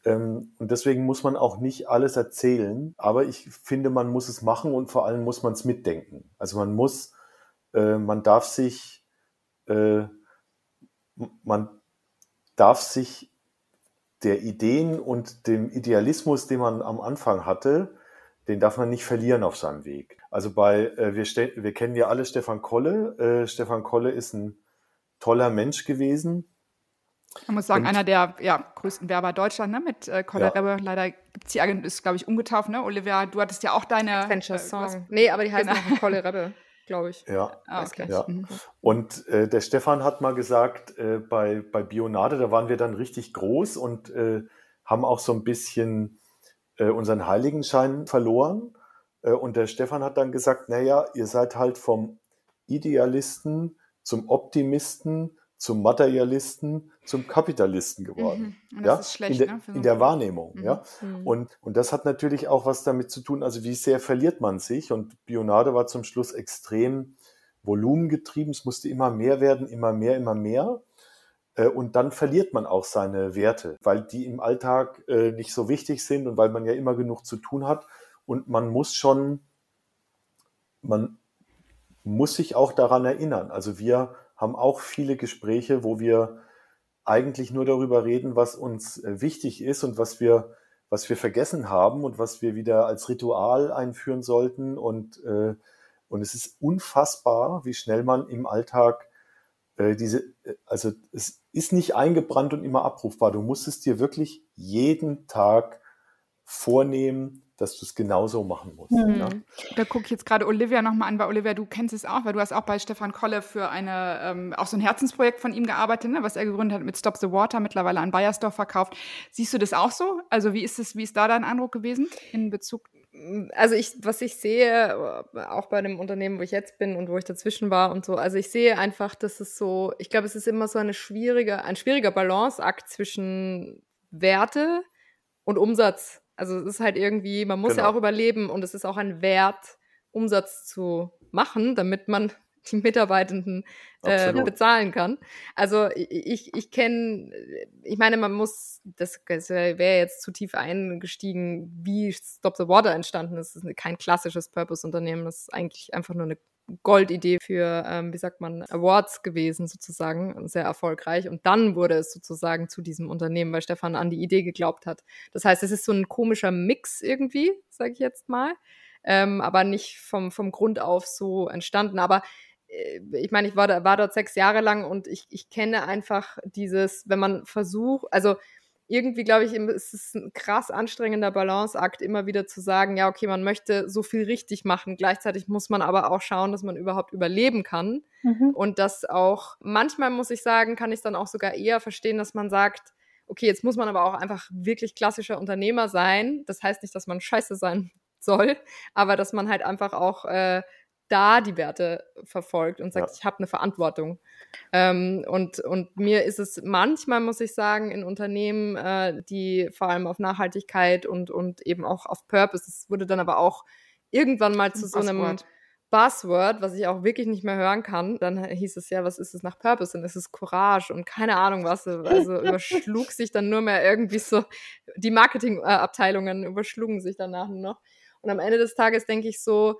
Ähm, und deswegen muss man auch nicht alles erzählen. Aber ich finde, man muss es machen und vor allem muss man es mitdenken. Also man muss, äh, man darf sich, äh, man darf sich der Ideen und dem Idealismus, den man am Anfang hatte, den darf man nicht verlieren auf seinem Weg. Also bei, äh, wir, wir kennen ja alle Stefan Kolle. Äh, Stefan Kolle ist ein toller Mensch gewesen. Man muss sagen, und, einer der ja, größten Werber Deutschland, ne? Mit äh, Kolle ja. Rebbe. Leider gibt es die Agent, ist, glaube ich, umgetauft, ne? Olivia, du hattest ja auch deine. Adventure äh, Song. nee, aber die heißt genau. Kolle Rebbe, glaube ich. Ja. Ah, okay. ja. Mhm. Und äh, der Stefan hat mal gesagt, äh, bei, bei Bionade, da waren wir dann richtig groß und äh, haben auch so ein bisschen äh, unseren Heiligenschein verloren. Äh, und der Stefan hat dann gesagt, naja, ihr seid halt vom Idealisten zum Optimisten, zum Materialisten, zum Kapitalisten geworden. Mhm. ja? Schlecht, in, der, ne? in der Wahrnehmung. Mhm. Ja? Mhm. Und, und das hat natürlich auch was damit zu tun, also wie sehr verliert man sich. Und Bionade war zum Schluss extrem volumengetrieben. Es musste immer mehr werden, immer mehr, immer mehr. Äh, und dann verliert man auch seine Werte, weil die im Alltag äh, nicht so wichtig sind und weil man ja immer genug zu tun hat. Und man muss schon, man muss sich auch daran erinnern. Also wir haben auch viele Gespräche, wo wir eigentlich nur darüber reden, was uns äh, wichtig ist und was wir, was wir vergessen haben und was wir wieder als Ritual einführen sollten. Und, äh, und es ist unfassbar, wie schnell man im Alltag äh, diese, äh, also es ist nicht eingebrannt und immer abrufbar. Du musst es dir wirklich jeden Tag vornehmen, dass du es genauso machen musst. Mhm. Ja? Da gucke ich jetzt gerade Olivia nochmal an, weil Olivia, du kennst es auch, weil du hast auch bei Stefan Kolle für eine, ähm, auch so ein Herzensprojekt von ihm gearbeitet, ne, was er gegründet hat mit Stop the Water, mittlerweile an Bayersdorf verkauft. Siehst du das auch so? Also wie ist es, wie ist da dein Eindruck gewesen in Bezug? Also ich, was ich sehe, auch bei dem Unternehmen, wo ich jetzt bin und wo ich dazwischen war und so, also ich sehe einfach, dass es so, ich glaube, es ist immer so eine schwierige, ein schwieriger Balanceakt zwischen Werte und Umsatz also es ist halt irgendwie, man muss genau. ja auch überleben und es ist auch ein Wert, Umsatz zu machen, damit man [LAUGHS] die Mitarbeitenden äh, bezahlen kann. Also ich, ich kenne, ich meine, man muss, das, das wäre jetzt zu tief eingestiegen, wie Stop the Water entstanden ist. Das ist kein klassisches Purpose-Unternehmen, das ist eigentlich einfach nur eine Goldidee für, ähm, wie sagt man, Awards gewesen sozusagen, sehr erfolgreich. Und dann wurde es sozusagen zu diesem Unternehmen, weil Stefan an die Idee geglaubt hat. Das heißt, es ist so ein komischer Mix irgendwie, sage ich jetzt mal, ähm, aber nicht vom, vom Grund auf so entstanden. Aber äh, ich meine, ich war, da, war dort sechs Jahre lang und ich, ich kenne einfach dieses, wenn man versucht, also irgendwie, glaube ich, ist es ein krass anstrengender Balanceakt, immer wieder zu sagen, ja, okay, man möchte so viel richtig machen. Gleichzeitig muss man aber auch schauen, dass man überhaupt überleben kann. Mhm. Und das auch, manchmal muss ich sagen, kann ich dann auch sogar eher verstehen, dass man sagt, okay, jetzt muss man aber auch einfach wirklich klassischer Unternehmer sein. Das heißt nicht, dass man scheiße sein [LAUGHS] soll, aber dass man halt einfach auch äh, da die Werte verfolgt und sagt, ja. ich habe eine Verantwortung. Ähm, und, und mir ist es manchmal, muss ich sagen, in Unternehmen, äh, die vor allem auf Nachhaltigkeit und, und eben auch auf Purpose, es wurde dann aber auch irgendwann mal zu so einem Buzzword, was ich auch wirklich nicht mehr hören kann. Dann hieß es ja, was ist es nach Purpose? Dann ist es Courage und keine Ahnung was. Also [LAUGHS] überschlug sich dann nur mehr irgendwie so, die Marketingabteilungen überschlugen sich danach nur noch. Und am Ende des Tages denke ich so,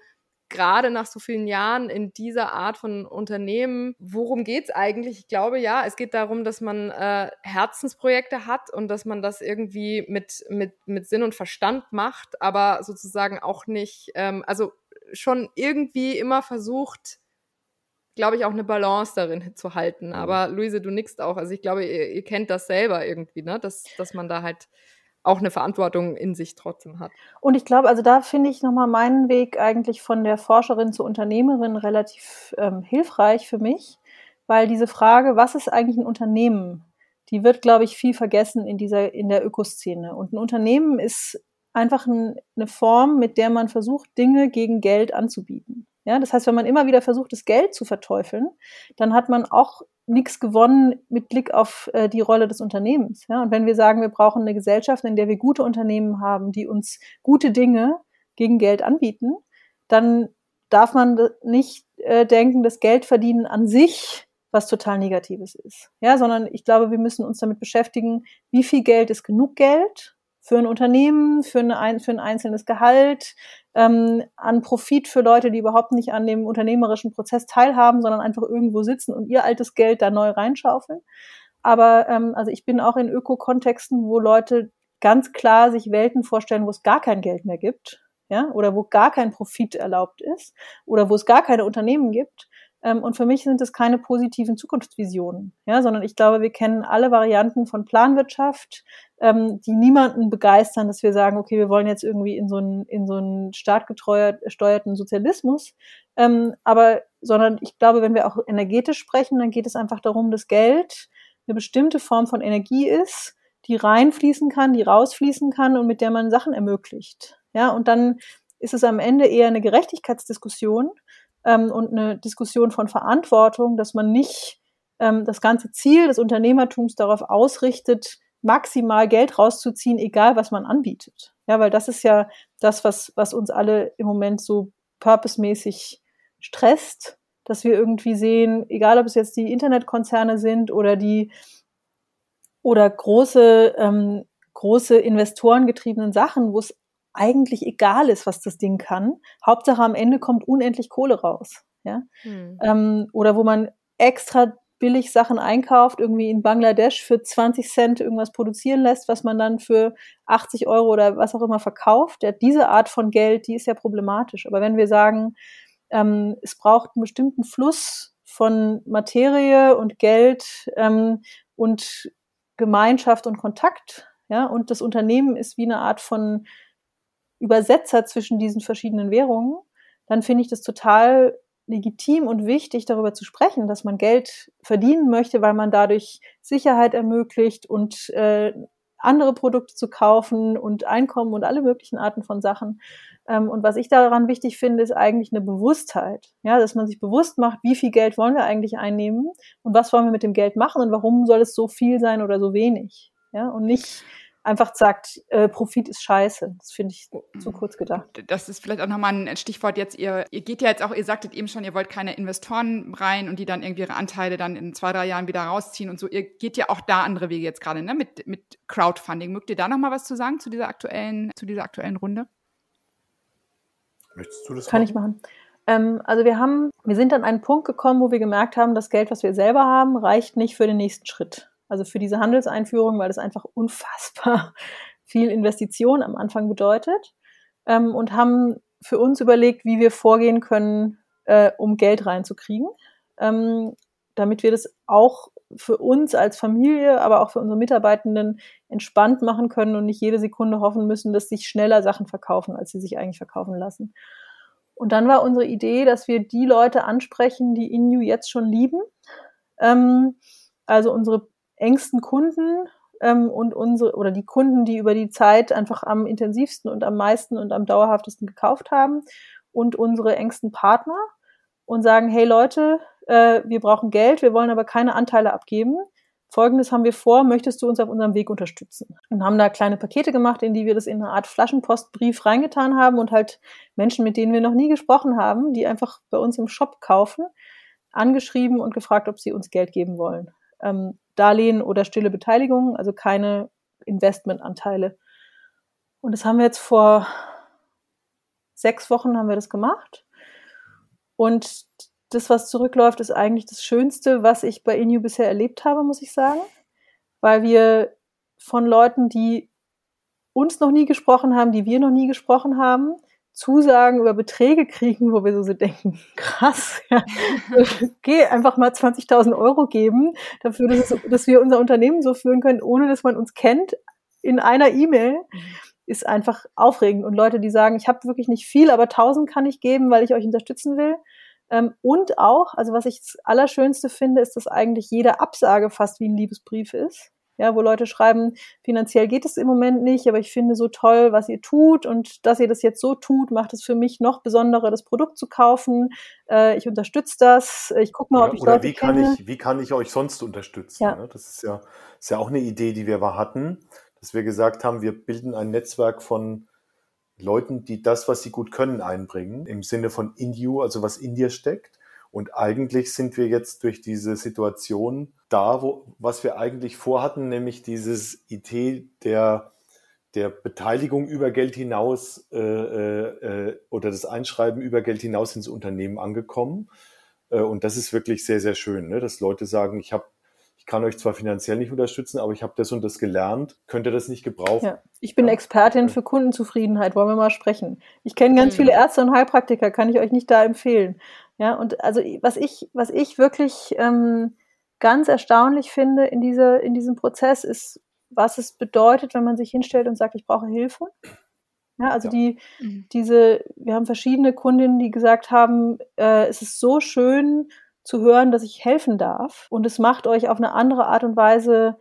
gerade nach so vielen Jahren in dieser Art von Unternehmen, worum geht's eigentlich? Ich glaube ja, es geht darum, dass man äh, Herzensprojekte hat und dass man das irgendwie mit, mit, mit Sinn und Verstand macht, aber sozusagen auch nicht, ähm, also schon irgendwie immer versucht, glaube ich, auch eine Balance darin zu halten. Mhm. Aber Luise, du nickst auch. Also ich glaube, ihr, ihr kennt das selber irgendwie, ne? Dass, dass man da halt auch eine Verantwortung in sich trotzdem hat. Und ich glaube, also da finde ich nochmal meinen Weg eigentlich von der Forscherin zur Unternehmerin relativ ähm, hilfreich für mich, weil diese Frage, was ist eigentlich ein Unternehmen, die wird, glaube ich, viel vergessen in dieser, in der Ökoszene. Und ein Unternehmen ist einfach ein, eine Form, mit der man versucht, Dinge gegen Geld anzubieten. Ja, das heißt, wenn man immer wieder versucht, das Geld zu verteufeln, dann hat man auch nichts gewonnen mit Blick auf äh, die Rolle des Unternehmens. Ja? Und wenn wir sagen, wir brauchen eine Gesellschaft, in der wir gute Unternehmen haben, die uns gute Dinge gegen Geld anbieten, dann darf man nicht äh, denken, dass Geld verdienen an sich was total Negatives ist. Ja, sondern ich glaube, wir müssen uns damit beschäftigen, wie viel Geld ist genug Geld für ein Unternehmen, für, eine, für ein einzelnes Gehalt, ähm, an Profit für Leute, die überhaupt nicht an dem unternehmerischen Prozess teilhaben, sondern einfach irgendwo sitzen und ihr altes Geld da neu reinschaufeln. Aber ähm, also ich bin auch in Öko-Kontexten, wo Leute ganz klar sich Welten vorstellen, wo es gar kein Geld mehr gibt, ja, oder wo gar kein Profit erlaubt ist, oder wo es gar keine Unternehmen gibt. Ähm, und für mich sind es keine positiven Zukunftsvisionen, ja, sondern ich glaube, wir kennen alle Varianten von Planwirtschaft, ähm, die niemanden begeistern, dass wir sagen, okay, wir wollen jetzt irgendwie in so einen, in so einen staatgesteuerten Sozialismus. Ähm, aber, sondern ich glaube, wenn wir auch energetisch sprechen, dann geht es einfach darum, dass Geld eine bestimmte Form von Energie ist, die reinfließen kann, die rausfließen kann und mit der man Sachen ermöglicht. Ja, und dann ist es am Ende eher eine Gerechtigkeitsdiskussion ähm, und eine Diskussion von Verantwortung, dass man nicht ähm, das ganze Ziel des Unternehmertums darauf ausrichtet, maximal Geld rauszuziehen, egal was man anbietet. Ja, weil das ist ja das, was, was uns alle im Moment so purposemäßig stresst, dass wir irgendwie sehen, egal ob es jetzt die Internetkonzerne sind oder die oder große, ähm, große investorengetriebenen Sachen, wo es eigentlich egal ist, was das Ding kann. Hauptsache am Ende kommt unendlich Kohle raus. Ja? Hm. Ähm, oder wo man extra billig Sachen einkauft, irgendwie in Bangladesch für 20 Cent irgendwas produzieren lässt, was man dann für 80 Euro oder was auch immer verkauft. Ja, diese Art von Geld, die ist ja problematisch. Aber wenn wir sagen, ähm, es braucht einen bestimmten Fluss von Materie und Geld ähm, und Gemeinschaft und Kontakt, ja, und das Unternehmen ist wie eine Art von Übersetzer zwischen diesen verschiedenen Währungen, dann finde ich das total legitim und wichtig, darüber zu sprechen, dass man Geld verdienen möchte, weil man dadurch Sicherheit ermöglicht und äh, andere Produkte zu kaufen und Einkommen und alle möglichen Arten von Sachen. Ähm, und was ich daran wichtig finde, ist eigentlich eine Bewusstheit. Ja, dass man sich bewusst macht, wie viel Geld wollen wir eigentlich einnehmen und was wollen wir mit dem Geld machen und warum soll es so viel sein oder so wenig. Ja, und nicht einfach sagt, äh, Profit ist scheiße. Das finde ich zu mhm. kurz gedacht. Das ist vielleicht auch nochmal ein Stichwort jetzt. Ihr, ihr geht ja jetzt auch, ihr sagtet eben schon, ihr wollt keine Investoren rein und die dann irgendwie ihre Anteile dann in zwei, drei Jahren wieder rausziehen und so. Ihr geht ja auch da andere Wege jetzt gerade, ne? Mit, mit Crowdfunding. Mögt ihr da nochmal was zu sagen zu dieser aktuellen, zu dieser aktuellen Runde? Möchtest du das Kann machen? ich machen. Ähm, also wir haben, wir sind an einen Punkt gekommen, wo wir gemerkt haben, das Geld, was wir selber haben, reicht nicht für den nächsten Schritt. Also für diese Handelseinführung, weil das einfach unfassbar [LAUGHS] viel Investition am Anfang bedeutet. Ähm, und haben für uns überlegt, wie wir vorgehen können, äh, um Geld reinzukriegen, ähm, damit wir das auch für uns als Familie, aber auch für unsere Mitarbeitenden entspannt machen können und nicht jede Sekunde hoffen müssen, dass sich schneller Sachen verkaufen, als sie sich eigentlich verkaufen lassen. Und dann war unsere Idee, dass wir die Leute ansprechen, die Inu jetzt schon lieben. Ähm, also unsere engsten Kunden ähm, und unsere oder die Kunden, die über die Zeit einfach am intensivsten und am meisten und am dauerhaftesten gekauft haben und unsere engsten Partner und sagen, hey Leute, äh, wir brauchen Geld, wir wollen aber keine Anteile abgeben. Folgendes haben wir vor, möchtest du uns auf unserem Weg unterstützen? Und haben da kleine Pakete gemacht, in die wir das in eine Art Flaschenpostbrief reingetan haben und halt Menschen, mit denen wir noch nie gesprochen haben, die einfach bei uns im Shop kaufen, angeschrieben und gefragt, ob sie uns Geld geben wollen. Ähm, Darlehen oder stille Beteiligung, also keine Investmentanteile. Und das haben wir jetzt vor sechs Wochen haben wir das gemacht. Und das, was zurückläuft, ist eigentlich das Schönste, was ich bei Inu bisher erlebt habe, muss ich sagen. Weil wir von Leuten, die uns noch nie gesprochen haben, die wir noch nie gesprochen haben, Zusagen über Beträge kriegen, wo wir so denken, [LAUGHS] krass, ja, [LAUGHS] okay, einfach mal 20.000 Euro geben dafür, dass, es, dass, wir unser Unternehmen so führen können, ohne dass man uns kennt, in einer E-Mail, ist einfach aufregend. Und Leute, die sagen, ich habe wirklich nicht viel, aber 1000 kann ich geben, weil ich euch unterstützen will, ähm, und auch, also was ich das Allerschönste finde, ist, dass eigentlich jede Absage fast wie ein Liebesbrief ist. Ja, wo Leute schreiben, finanziell geht es im Moment nicht, aber ich finde so toll, was ihr tut und dass ihr das jetzt so tut, macht es für mich noch besonderer, das Produkt zu kaufen. Äh, ich unterstütze das. Ich gucke mal, oder, ob ich oder Leute wie kann kenne. ich, wie kann ich euch sonst unterstützen? Ja. Ne? Das ist ja, ist ja auch eine Idee, die wir hatten, dass wir gesagt haben, wir bilden ein Netzwerk von Leuten, die das, was sie gut können, einbringen, im Sinne von in you, also was in dir steckt. Und eigentlich sind wir jetzt durch diese Situation da, wo, was wir eigentlich vorhatten, nämlich dieses Idee der, der Beteiligung über Geld hinaus äh, äh, oder das Einschreiben über Geld hinaus ins Unternehmen angekommen. Äh, und das ist wirklich sehr, sehr schön, ne? dass Leute sagen, ich habe ich kann euch zwar finanziell nicht unterstützen, aber ich habe das und das gelernt, könnt ihr das nicht gebrauchen? Ja. Ich bin ja. Expertin für Kundenzufriedenheit, wollen wir mal sprechen. Ich kenne ganz viele Ärzte und Heilpraktiker, kann ich euch nicht da empfehlen. Ja, und also was ich, was ich wirklich ähm, ganz erstaunlich finde in, diese, in diesem Prozess ist, was es bedeutet, wenn man sich hinstellt und sagt, ich brauche Hilfe. Ja, also ja. die, mhm. diese, wir haben verschiedene Kundinnen, die gesagt haben, äh, es ist so schön, zu hören, dass ich helfen darf. Und es macht euch auf eine andere Art und Weise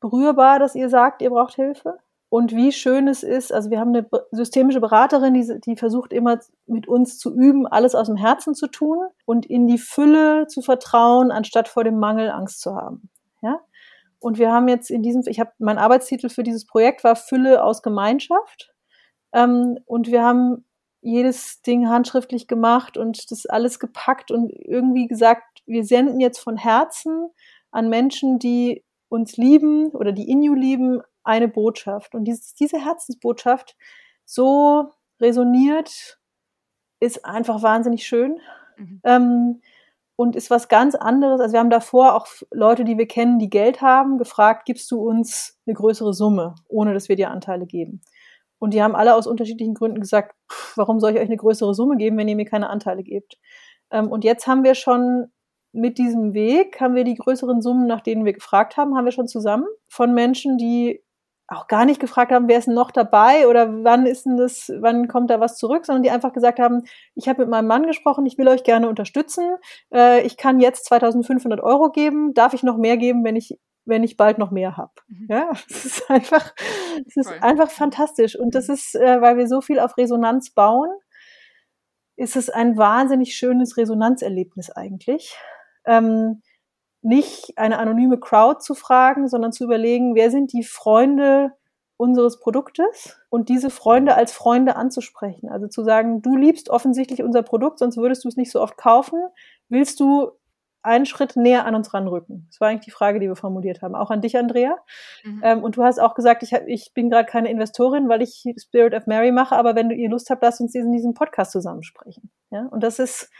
berührbar, dass ihr sagt, ihr braucht Hilfe. Und wie schön es ist, also wir haben eine systemische Beraterin, die, die versucht immer mit uns zu üben, alles aus dem Herzen zu tun und in die Fülle zu vertrauen, anstatt vor dem Mangel Angst zu haben. Ja? Und wir haben jetzt in diesem, ich habe mein Arbeitstitel für dieses Projekt war Fülle aus Gemeinschaft. Ähm, und wir haben jedes Ding handschriftlich gemacht und das alles gepackt und irgendwie gesagt, wir senden jetzt von Herzen an Menschen, die uns lieben oder die Inju lieben, eine Botschaft. Und dieses, diese Herzensbotschaft so resoniert, ist einfach wahnsinnig schön. Mhm. Ähm, und ist was ganz anderes. Also wir haben davor auch Leute, die wir kennen, die Geld haben, gefragt, gibst du uns eine größere Summe, ohne dass wir dir Anteile geben. Und die haben alle aus unterschiedlichen Gründen gesagt, warum soll ich euch eine größere Summe geben, wenn ihr mir keine Anteile gebt? Ähm, und jetzt haben wir schon mit diesem Weg, haben wir die größeren Summen, nach denen wir gefragt haben, haben wir schon zusammen von Menschen, die auch gar nicht gefragt haben, wer ist denn noch dabei oder wann ist denn das, wann kommt da was zurück, sondern die einfach gesagt haben, ich habe mit meinem Mann gesprochen, ich will euch gerne unterstützen, äh, ich kann jetzt 2500 Euro geben, darf ich noch mehr geben, wenn ich wenn ich bald noch mehr habe. Mhm. Ja, es ist einfach, es ist einfach fantastisch. Und das mhm. ist, äh, weil wir so viel auf Resonanz bauen, ist es ein wahnsinnig schönes Resonanzerlebnis eigentlich. Ähm, nicht eine anonyme Crowd zu fragen, sondern zu überlegen, wer sind die Freunde unseres Produktes und diese Freunde als Freunde anzusprechen. Also zu sagen, du liebst offensichtlich unser Produkt, sonst würdest du es nicht so oft kaufen. Willst du einen Schritt näher an uns ranrücken? Das war eigentlich die Frage, die wir formuliert haben. Auch an dich, Andrea. Mhm. Ähm, und du hast auch gesagt, ich, hab, ich bin gerade keine Investorin, weil ich Spirit of Mary mache, aber wenn du ihr Lust habt, lasst uns in diesem Podcast zusammensprechen. Ja? Und das ist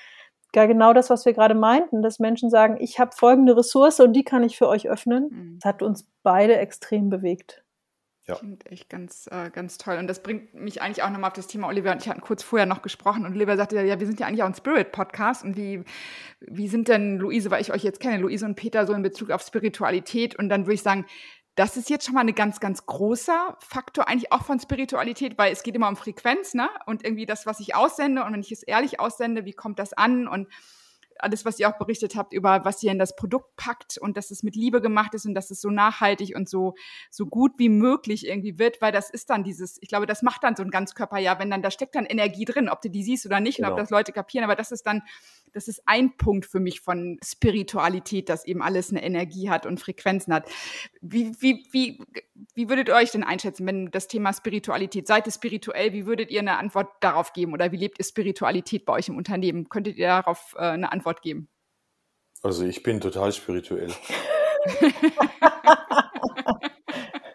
ja genau das, was wir gerade meinten, dass Menschen sagen, ich habe folgende Ressource und die kann ich für euch öffnen. Mhm. Das hat uns beide extrem bewegt. Ja. Klingt echt ganz, äh, ganz toll. Und das bringt mich eigentlich auch nochmal auf das Thema Oliver und ich hatten kurz vorher noch gesprochen und Oliver sagte, ja, wir sind ja eigentlich auch ein Spirit-Podcast und wie, wie sind denn Luise, weil ich euch jetzt kenne, Luise und Peter so in Bezug auf Spiritualität und dann würde ich sagen, das ist jetzt schon mal ein ganz, ganz großer Faktor eigentlich auch von Spiritualität, weil es geht immer um Frequenz, ne? Und irgendwie das, was ich aussende und wenn ich es ehrlich aussende, wie kommt das an und alles, was ihr auch berichtet habt über, was ihr in das Produkt packt und dass es mit Liebe gemacht ist und dass es so nachhaltig und so, so gut wie möglich irgendwie wird, weil das ist dann dieses, ich glaube, das macht dann so ein Ganzkörper, ja, wenn dann, da steckt dann Energie drin, ob du die siehst oder nicht genau. und ob genau. das Leute kapieren, aber das ist dann, das ist ein Punkt für mich von Spiritualität, dass eben alles eine Energie hat und Frequenzen hat. Wie, wie, wie, wie würdet ihr euch denn einschätzen, wenn das Thema Spiritualität, seid ihr spirituell, wie würdet ihr eine Antwort darauf geben oder wie lebt ihr Spiritualität bei euch im Unternehmen? Könntet ihr darauf äh, eine Antwort Antwort geben? Also ich bin total spirituell. [LAUGHS]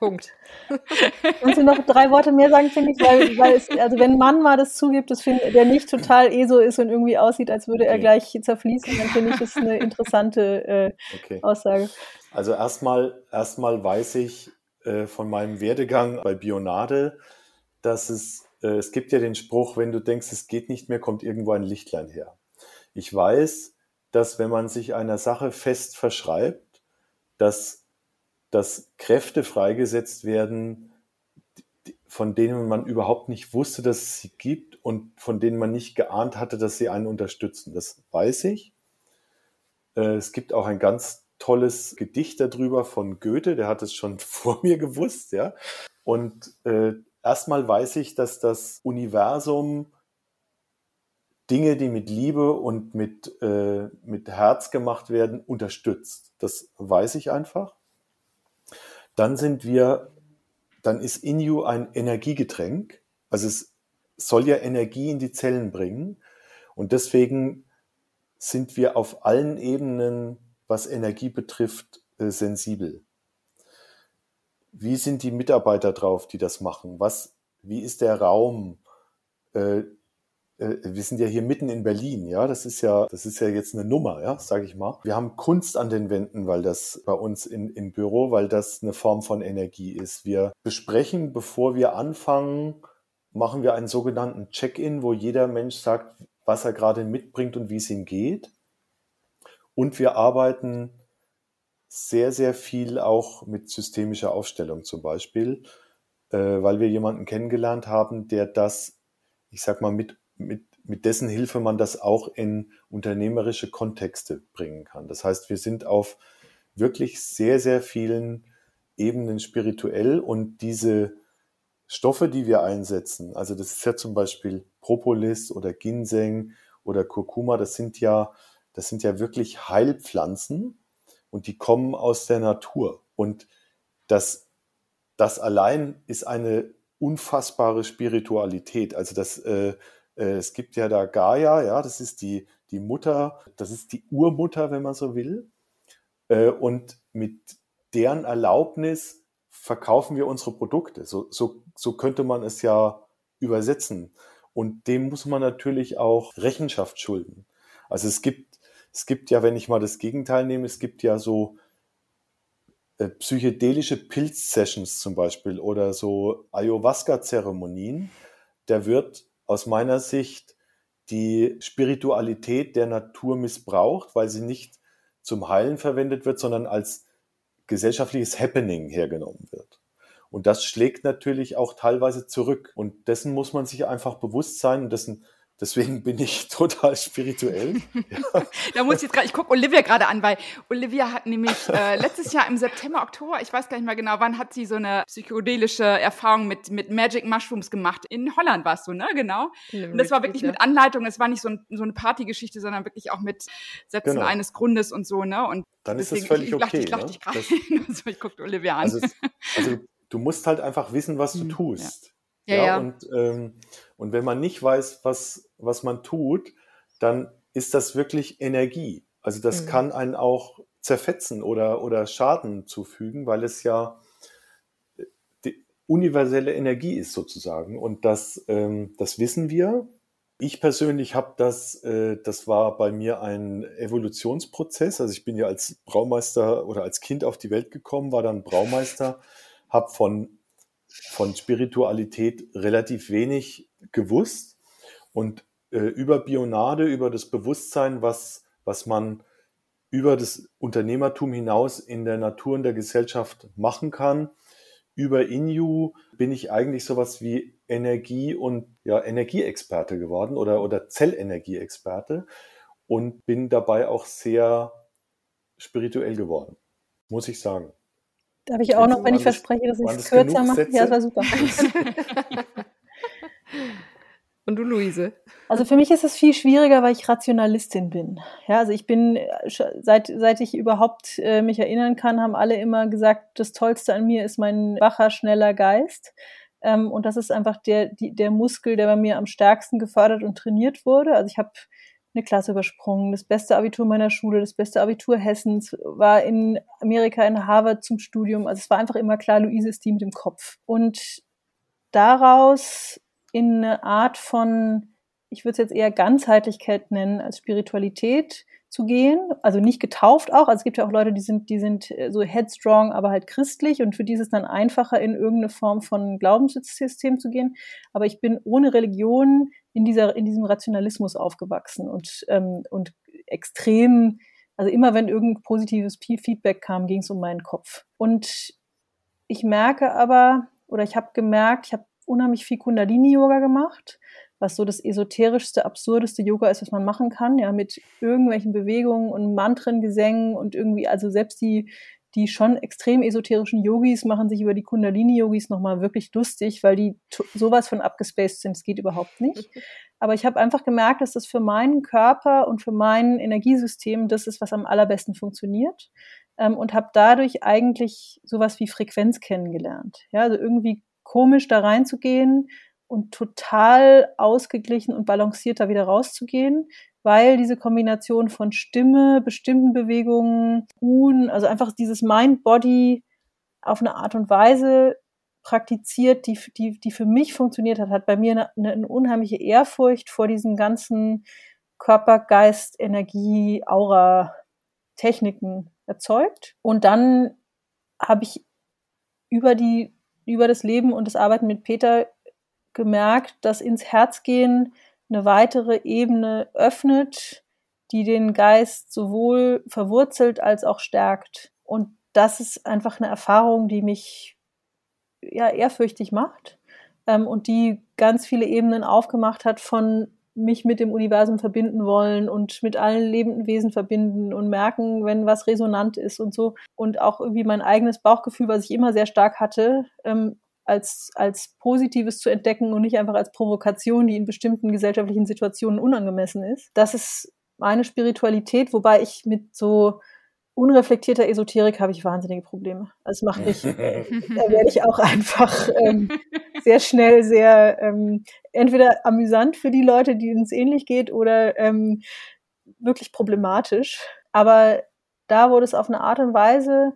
Punkt. [LAUGHS] Kannst du noch drei Worte mehr sagen, finde ich, weil, weil es, also wenn ein Mann mal das zugibt, das find, der nicht total ESO ist und irgendwie aussieht, als würde er gleich zerfließen, dann finde ich das eine interessante äh, okay. Aussage. Also erstmal, erstmal weiß ich äh, von meinem Werdegang bei Bionade, dass es, äh, es gibt ja den Spruch, wenn du denkst, es geht nicht mehr, kommt irgendwo ein Lichtlein her. Ich weiß, dass wenn man sich einer Sache fest verschreibt, dass, dass Kräfte freigesetzt werden, von denen man überhaupt nicht wusste, dass es sie gibt und von denen man nicht geahnt hatte, dass sie einen unterstützen. Das weiß ich. Äh, es gibt auch ein ganz tolles Gedicht darüber von Goethe, der hat es schon [LAUGHS] vor mir gewusst, ja. Und äh, erstmal weiß ich, dass das Universum Dinge, die mit Liebe und mit, äh, mit Herz gemacht werden, unterstützt. Das weiß ich einfach. Dann sind wir, dann ist in you ein Energiegetränk. Also es soll ja Energie in die Zellen bringen. Und deswegen sind wir auf allen Ebenen, was Energie betrifft, äh, sensibel. Wie sind die Mitarbeiter drauf, die das machen? Was, wie ist der Raum? Äh, wir sind ja hier mitten in Berlin, ja, das ist ja, das ist ja jetzt eine Nummer, ja, sage ich mal. Wir haben Kunst an den Wänden, weil das bei uns in, im Büro, weil das eine Form von Energie ist. Wir besprechen, bevor wir anfangen, machen wir einen sogenannten Check-in, wo jeder Mensch sagt, was er gerade mitbringt und wie es ihm geht. Und wir arbeiten sehr, sehr viel auch mit systemischer Aufstellung zum Beispiel, äh, weil wir jemanden kennengelernt haben, der das, ich sag mal, mit mit, mit dessen Hilfe man das auch in unternehmerische Kontexte bringen kann. Das heißt, wir sind auf wirklich sehr, sehr vielen Ebenen spirituell und diese Stoffe, die wir einsetzen, also das ist ja zum Beispiel Propolis oder Ginseng oder Kurkuma, das sind ja, das sind ja wirklich Heilpflanzen und die kommen aus der Natur. Und das, das allein ist eine unfassbare Spiritualität. Also das, äh, es gibt ja da Gaia, ja, das ist die, die Mutter, das ist die Urmutter, wenn man so will. Äh, und mit deren Erlaubnis verkaufen wir unsere Produkte. So, so, so könnte man es ja übersetzen. Und dem muss man natürlich auch Rechenschaft schulden. Also es gibt, es gibt ja, wenn ich mal das Gegenteil nehme, es gibt ja so äh, psychedelische Pilz-Sessions zum Beispiel oder so Ayahuasca-Zeremonien. Da wird aus meiner Sicht die Spiritualität der Natur missbraucht, weil sie nicht zum Heilen verwendet wird, sondern als gesellschaftliches Happening hergenommen wird. Und das schlägt natürlich auch teilweise zurück. Und dessen muss man sich einfach bewusst sein und dessen Deswegen bin ich [LAUGHS] total spirituell. Ja. [LAUGHS] da muss ich jetzt gerade, ich gucke Olivia gerade an, weil Olivia hat nämlich äh, [LAUGHS] letztes Jahr im September, Oktober, ich weiß gar nicht mehr genau, wann hat sie so eine psychedelische Erfahrung mit, mit Magic Mushrooms gemacht. In Holland war es so, ne? Genau. Und das war wirklich mit Anleitung. Es war nicht so, ein, so eine Partygeschichte, sondern wirklich auch mit Sätzen genau. eines Grundes und so, ne? Und dann ist deswegen, das völlig ich, ich okay. Ich lach ne? dich gerade. also, ich gucke Olivia an. Also, also du musst halt einfach wissen, was du Mhm, tust. Ja, ja. Und, ähm, und wenn man nicht weiß, was, was man tut, dann ist das wirklich Energie. Also das Mhm. kann einen auch zerfetzen oder, oder Schaden zufügen, weil es ja äh, die universelle Energie ist sozusagen. Und das, ähm, das wissen wir. Ich persönlich habe das, äh, das war bei mir ein Evolutionsprozess. Also ich bin ja als Braumeister oder als Kind auf die Welt gekommen, war dann Braumeister, habe von, von Spiritualität relativ wenig gewusst und äh, über Bionade, über das Bewusstsein, was, was man über das Unternehmertum hinaus in der Natur und der Gesellschaft machen kann. Über Inju bin ich eigentlich sowas wie Energie- und ja, Energieexperte geworden oder, oder Zellenergieexperte und bin dabei auch sehr spirituell geworden, muss ich sagen. Darf ich auch Jetzt noch, wenn ich verspreche, dass ich es kürzer mache? Ja, das war super. [LAUGHS] Und du, Luise? Also für mich ist es viel schwieriger, weil ich Rationalistin bin. Ja, also ich bin, äh, seit, seit ich überhaupt äh, mich erinnern kann, haben alle immer gesagt, das Tollste an mir ist mein wacher, schneller Geist. Ähm, und das ist einfach der, die, der Muskel, der bei mir am stärksten gefördert und trainiert wurde. Also ich habe eine Klasse übersprungen, das beste Abitur meiner Schule, das beste Abitur Hessens, war in Amerika in Harvard zum Studium. Also es war einfach immer klar, Luise ist die mit dem Kopf. Und daraus in eine Art von, ich würde es jetzt eher Ganzheitlichkeit nennen als Spiritualität zu gehen. Also nicht getauft auch. Also es gibt ja auch Leute, die sind, die sind äh, so headstrong, aber halt christlich und für die ist es dann einfacher, in irgendeine Form von Glaubenssystem zu gehen. Aber ich bin ohne Religion in dieser, in diesem Rationalismus aufgewachsen und, ähm, und extrem, also immer wenn irgendein positives Feedback kam, ging es um meinen Kopf. Und ich merke aber, oder ich habe gemerkt, ich habe unheimlich viel Kundalini-Yoga gemacht, was so das esoterischste, absurdeste Yoga ist, was man machen kann, ja, mit irgendwelchen Bewegungen und Mantrengesängen und irgendwie, also selbst die, die schon extrem esoterischen Yogis machen sich über die Kundalini-Yogis nochmal wirklich lustig, weil die sowas von abgespaced sind, das geht überhaupt nicht. Aber ich habe einfach gemerkt, dass das für meinen Körper und für mein Energiesystem das ist, was am allerbesten funktioniert. Ähm, und habe dadurch eigentlich sowas wie Frequenz kennengelernt. Ja, also irgendwie komisch da reinzugehen und total ausgeglichen und balanciert da wieder rauszugehen, weil diese Kombination von Stimme, bestimmten Bewegungen, Ruhen, also einfach dieses Mind-Body auf eine Art und Weise praktiziert, die, die, die für mich funktioniert hat, hat bei mir eine, eine, eine unheimliche Ehrfurcht vor diesen ganzen Körper, Geist, Energie, Aura, Techniken erzeugt. Und dann habe ich über die, über das Leben und das Arbeiten mit Peter gemerkt, dass ins Herz gehen eine weitere Ebene öffnet, die den Geist sowohl verwurzelt als auch stärkt. Und das ist einfach eine Erfahrung, die mich ja ehrfürchtig macht ähm, und die ganz viele Ebenen aufgemacht hat von mich mit dem Universum verbinden wollen und mit allen lebenden Wesen verbinden und merken, wenn was resonant ist und so. Und auch irgendwie mein eigenes Bauchgefühl, was ich immer sehr stark hatte, ähm, als, als Positives zu entdecken und nicht einfach als Provokation, die in bestimmten gesellschaftlichen Situationen unangemessen ist. Das ist meine Spiritualität, wobei ich mit so unreflektierter Esoterik habe ich wahnsinnige Probleme. Das macht mich, [LAUGHS] da werde ich auch einfach ähm, sehr schnell sehr ähm, entweder amüsant für die Leute, denen es ähnlich geht, oder ähm, wirklich problematisch. Aber da wurde es auf eine Art und Weise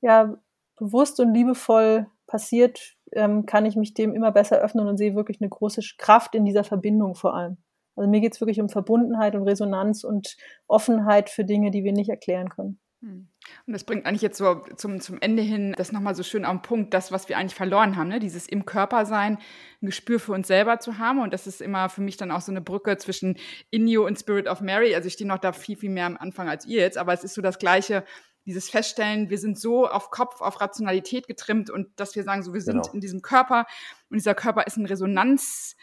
ja bewusst und liebevoll passiert, ähm, kann ich mich dem immer besser öffnen und sehe wirklich eine große Kraft in dieser Verbindung vor allem. Also mir geht es wirklich um Verbundenheit und Resonanz und Offenheit für Dinge, die wir nicht erklären können. Hm. Und das bringt eigentlich jetzt so zum, zum Ende hin das nochmal so schön am Punkt, das, was wir eigentlich verloren haben, ne? dieses im Körper sein, ein Gespür für uns selber zu haben. Und das ist immer für mich dann auch so eine Brücke zwischen Inyo und Spirit of Mary. Also ich stehe noch da viel, viel mehr am Anfang als ihr jetzt, aber es ist so das Gleiche, dieses Feststellen, wir sind so auf Kopf, auf Rationalität getrimmt und dass wir sagen, so wir sind Genau. in diesem Körper und dieser Körper ist ein Resonanz.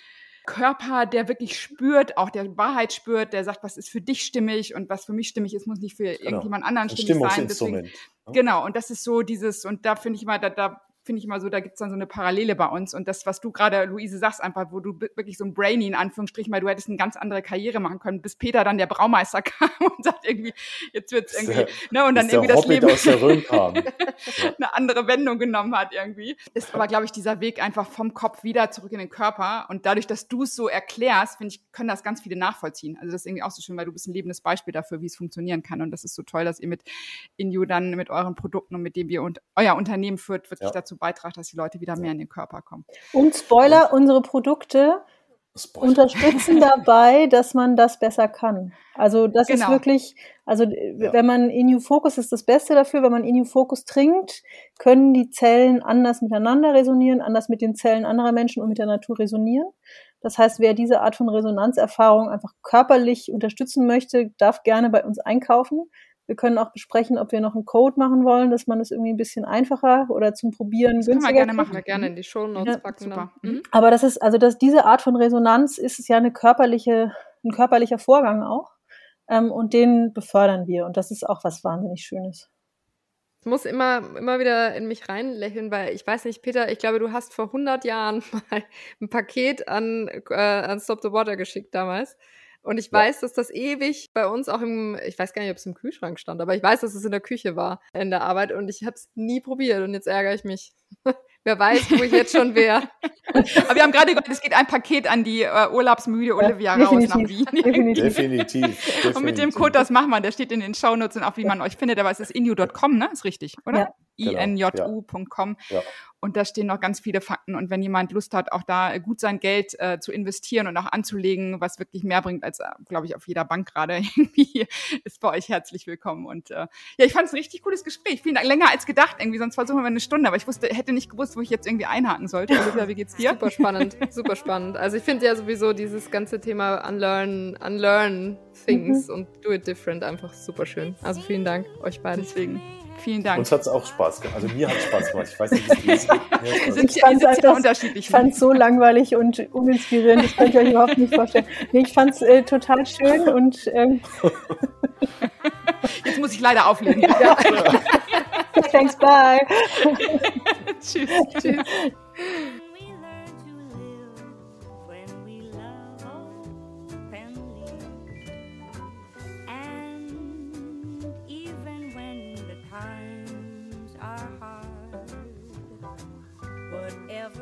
Körper, der wirklich spürt, auch der Wahrheit spürt, der sagt, was ist für dich stimmig und was für mich stimmig ist, muss nicht für Genau. irgendjemand anderen stimmig sein. Deswegen, ne? Genau, und das ist so dieses, und da finde ich immer, da, da finde ich immer so, da gibt es dann so eine Parallele bei uns. Und das, was du gerade, Luise, sagst, einfach, wo du wirklich so ein Brainy in Anführungsstrichen, weil du hättest eine ganz andere Karriere machen können, bis Peter dann der Braumeister [LAUGHS] kam und sagt irgendwie, jetzt wird's irgendwie, der, ne, und dann irgendwie das Leben [LAUGHS] eine andere Wendung genommen hat irgendwie. Ist aber, glaube ich, dieser Weg einfach vom Kopf wieder zurück in den Körper. Und dadurch, dass du es so erklärst, finde ich, können das ganz viele nachvollziehen. Also das ist irgendwie auch so schön, weil du bist ein lebendes Beispiel dafür, wie es funktionieren kann. Und das ist so toll, dass ihr mit Inju dann mit euren Produkten und mit dem ihr und euer Unternehmen führt, wirklich ja. dazu beitragt, dass die Leute wieder mehr in den Körper kommen. Und Spoiler, unsere Produkte Spoiler. unterstützen [LAUGHS] dabei, dass man das besser kann. Also das genau. ist wirklich, also ja. wenn man Inu Focus ist das Beste dafür, wenn man Inu Focus trinkt, können die Zellen anders miteinander resonieren, anders mit den Zellen anderer Menschen und mit der Natur resonieren. Das heißt, wer diese Art von Resonanzerfahrung einfach körperlich unterstützen möchte, darf gerne bei uns einkaufen. Wir können auch besprechen, ob wir noch einen Code machen wollen, dass man es irgendwie ein bisschen einfacher oder zum Probieren das günstiger können wir gerne machen. Wir gerne in die Show Notes ja, packen. Super. Mhm. Aber das ist, also dass diese Art von Resonanz ist es ja eine körperliche, ein körperlicher Vorgang auch. Ähm, und den befördern wir. Und das ist auch was wahnsinnig Schönes. Ich muss immer, immer wieder in mich reinlächeln, weil ich weiß nicht, Peter, ich glaube, du hast vor 100 Jahren [LAUGHS] mal ein Paket an, äh, an Stop the Water geschickt damals. Und ich weiß, dass das ewig bei uns auch im, ich weiß gar nicht, ob es im Kühlschrank stand, aber ich weiß, dass es in der Küche war in der Arbeit und ich habe es nie probiert und jetzt ärgere ich mich. [LAUGHS] Wer weiß, wo ich jetzt schon wäre. [LAUGHS] Aber wir haben gerade gehört, es geht ein Paket an die äh, urlaubsmüde Olivia ja, raus nach Wien. Definitiv. definitiv. Und mit dem Code, das machen wir, der steht in den Shownotes und auch wie man euch findet, aber es ist inu.com, ne? Ist richtig, oder? Ja. inju.com. Ja. Und da stehen noch ganz viele Fakten. Und wenn jemand Lust hat, auch da gut sein Geld äh, zu investieren und auch anzulegen, was wirklich mehr bringt als, äh, glaube ich, auf jeder Bank gerade, [LAUGHS] irgendwie, ist bei euch herzlich willkommen. Und äh, ja, ich fand es ein richtig cooles Gespräch. Vielen Dank. Länger als gedacht irgendwie, sonst versuchen wir eine Stunde. Aber ich wusste, hätte nicht gewusst, wo ich jetzt irgendwie einhaken sollte. Olivia, wie geht's dir? Super spannend, super spannend. Also ich finde ja sowieso dieses ganze Thema Unlearn, Unlearn Things mhm. und Do It Different einfach super schön. Also vielen Dank euch beiden. Deswegen. Vielen Dank. Uns hat es auch Spaß gemacht. Also mir hat es Spaß gemacht. Ich weiß nicht, wie es ist. [LAUGHS] Ich fand es unterschiedlich. Ich fand es so langweilig und uninspirierend. Das kann ich euch überhaupt nicht vorstellen. Nee, ich fand es äh, total schön und ähm [LAUGHS] jetzt muss ich leider auflegen. Ja. [LAUGHS] Thanks, bye. tschüss. Tschüss.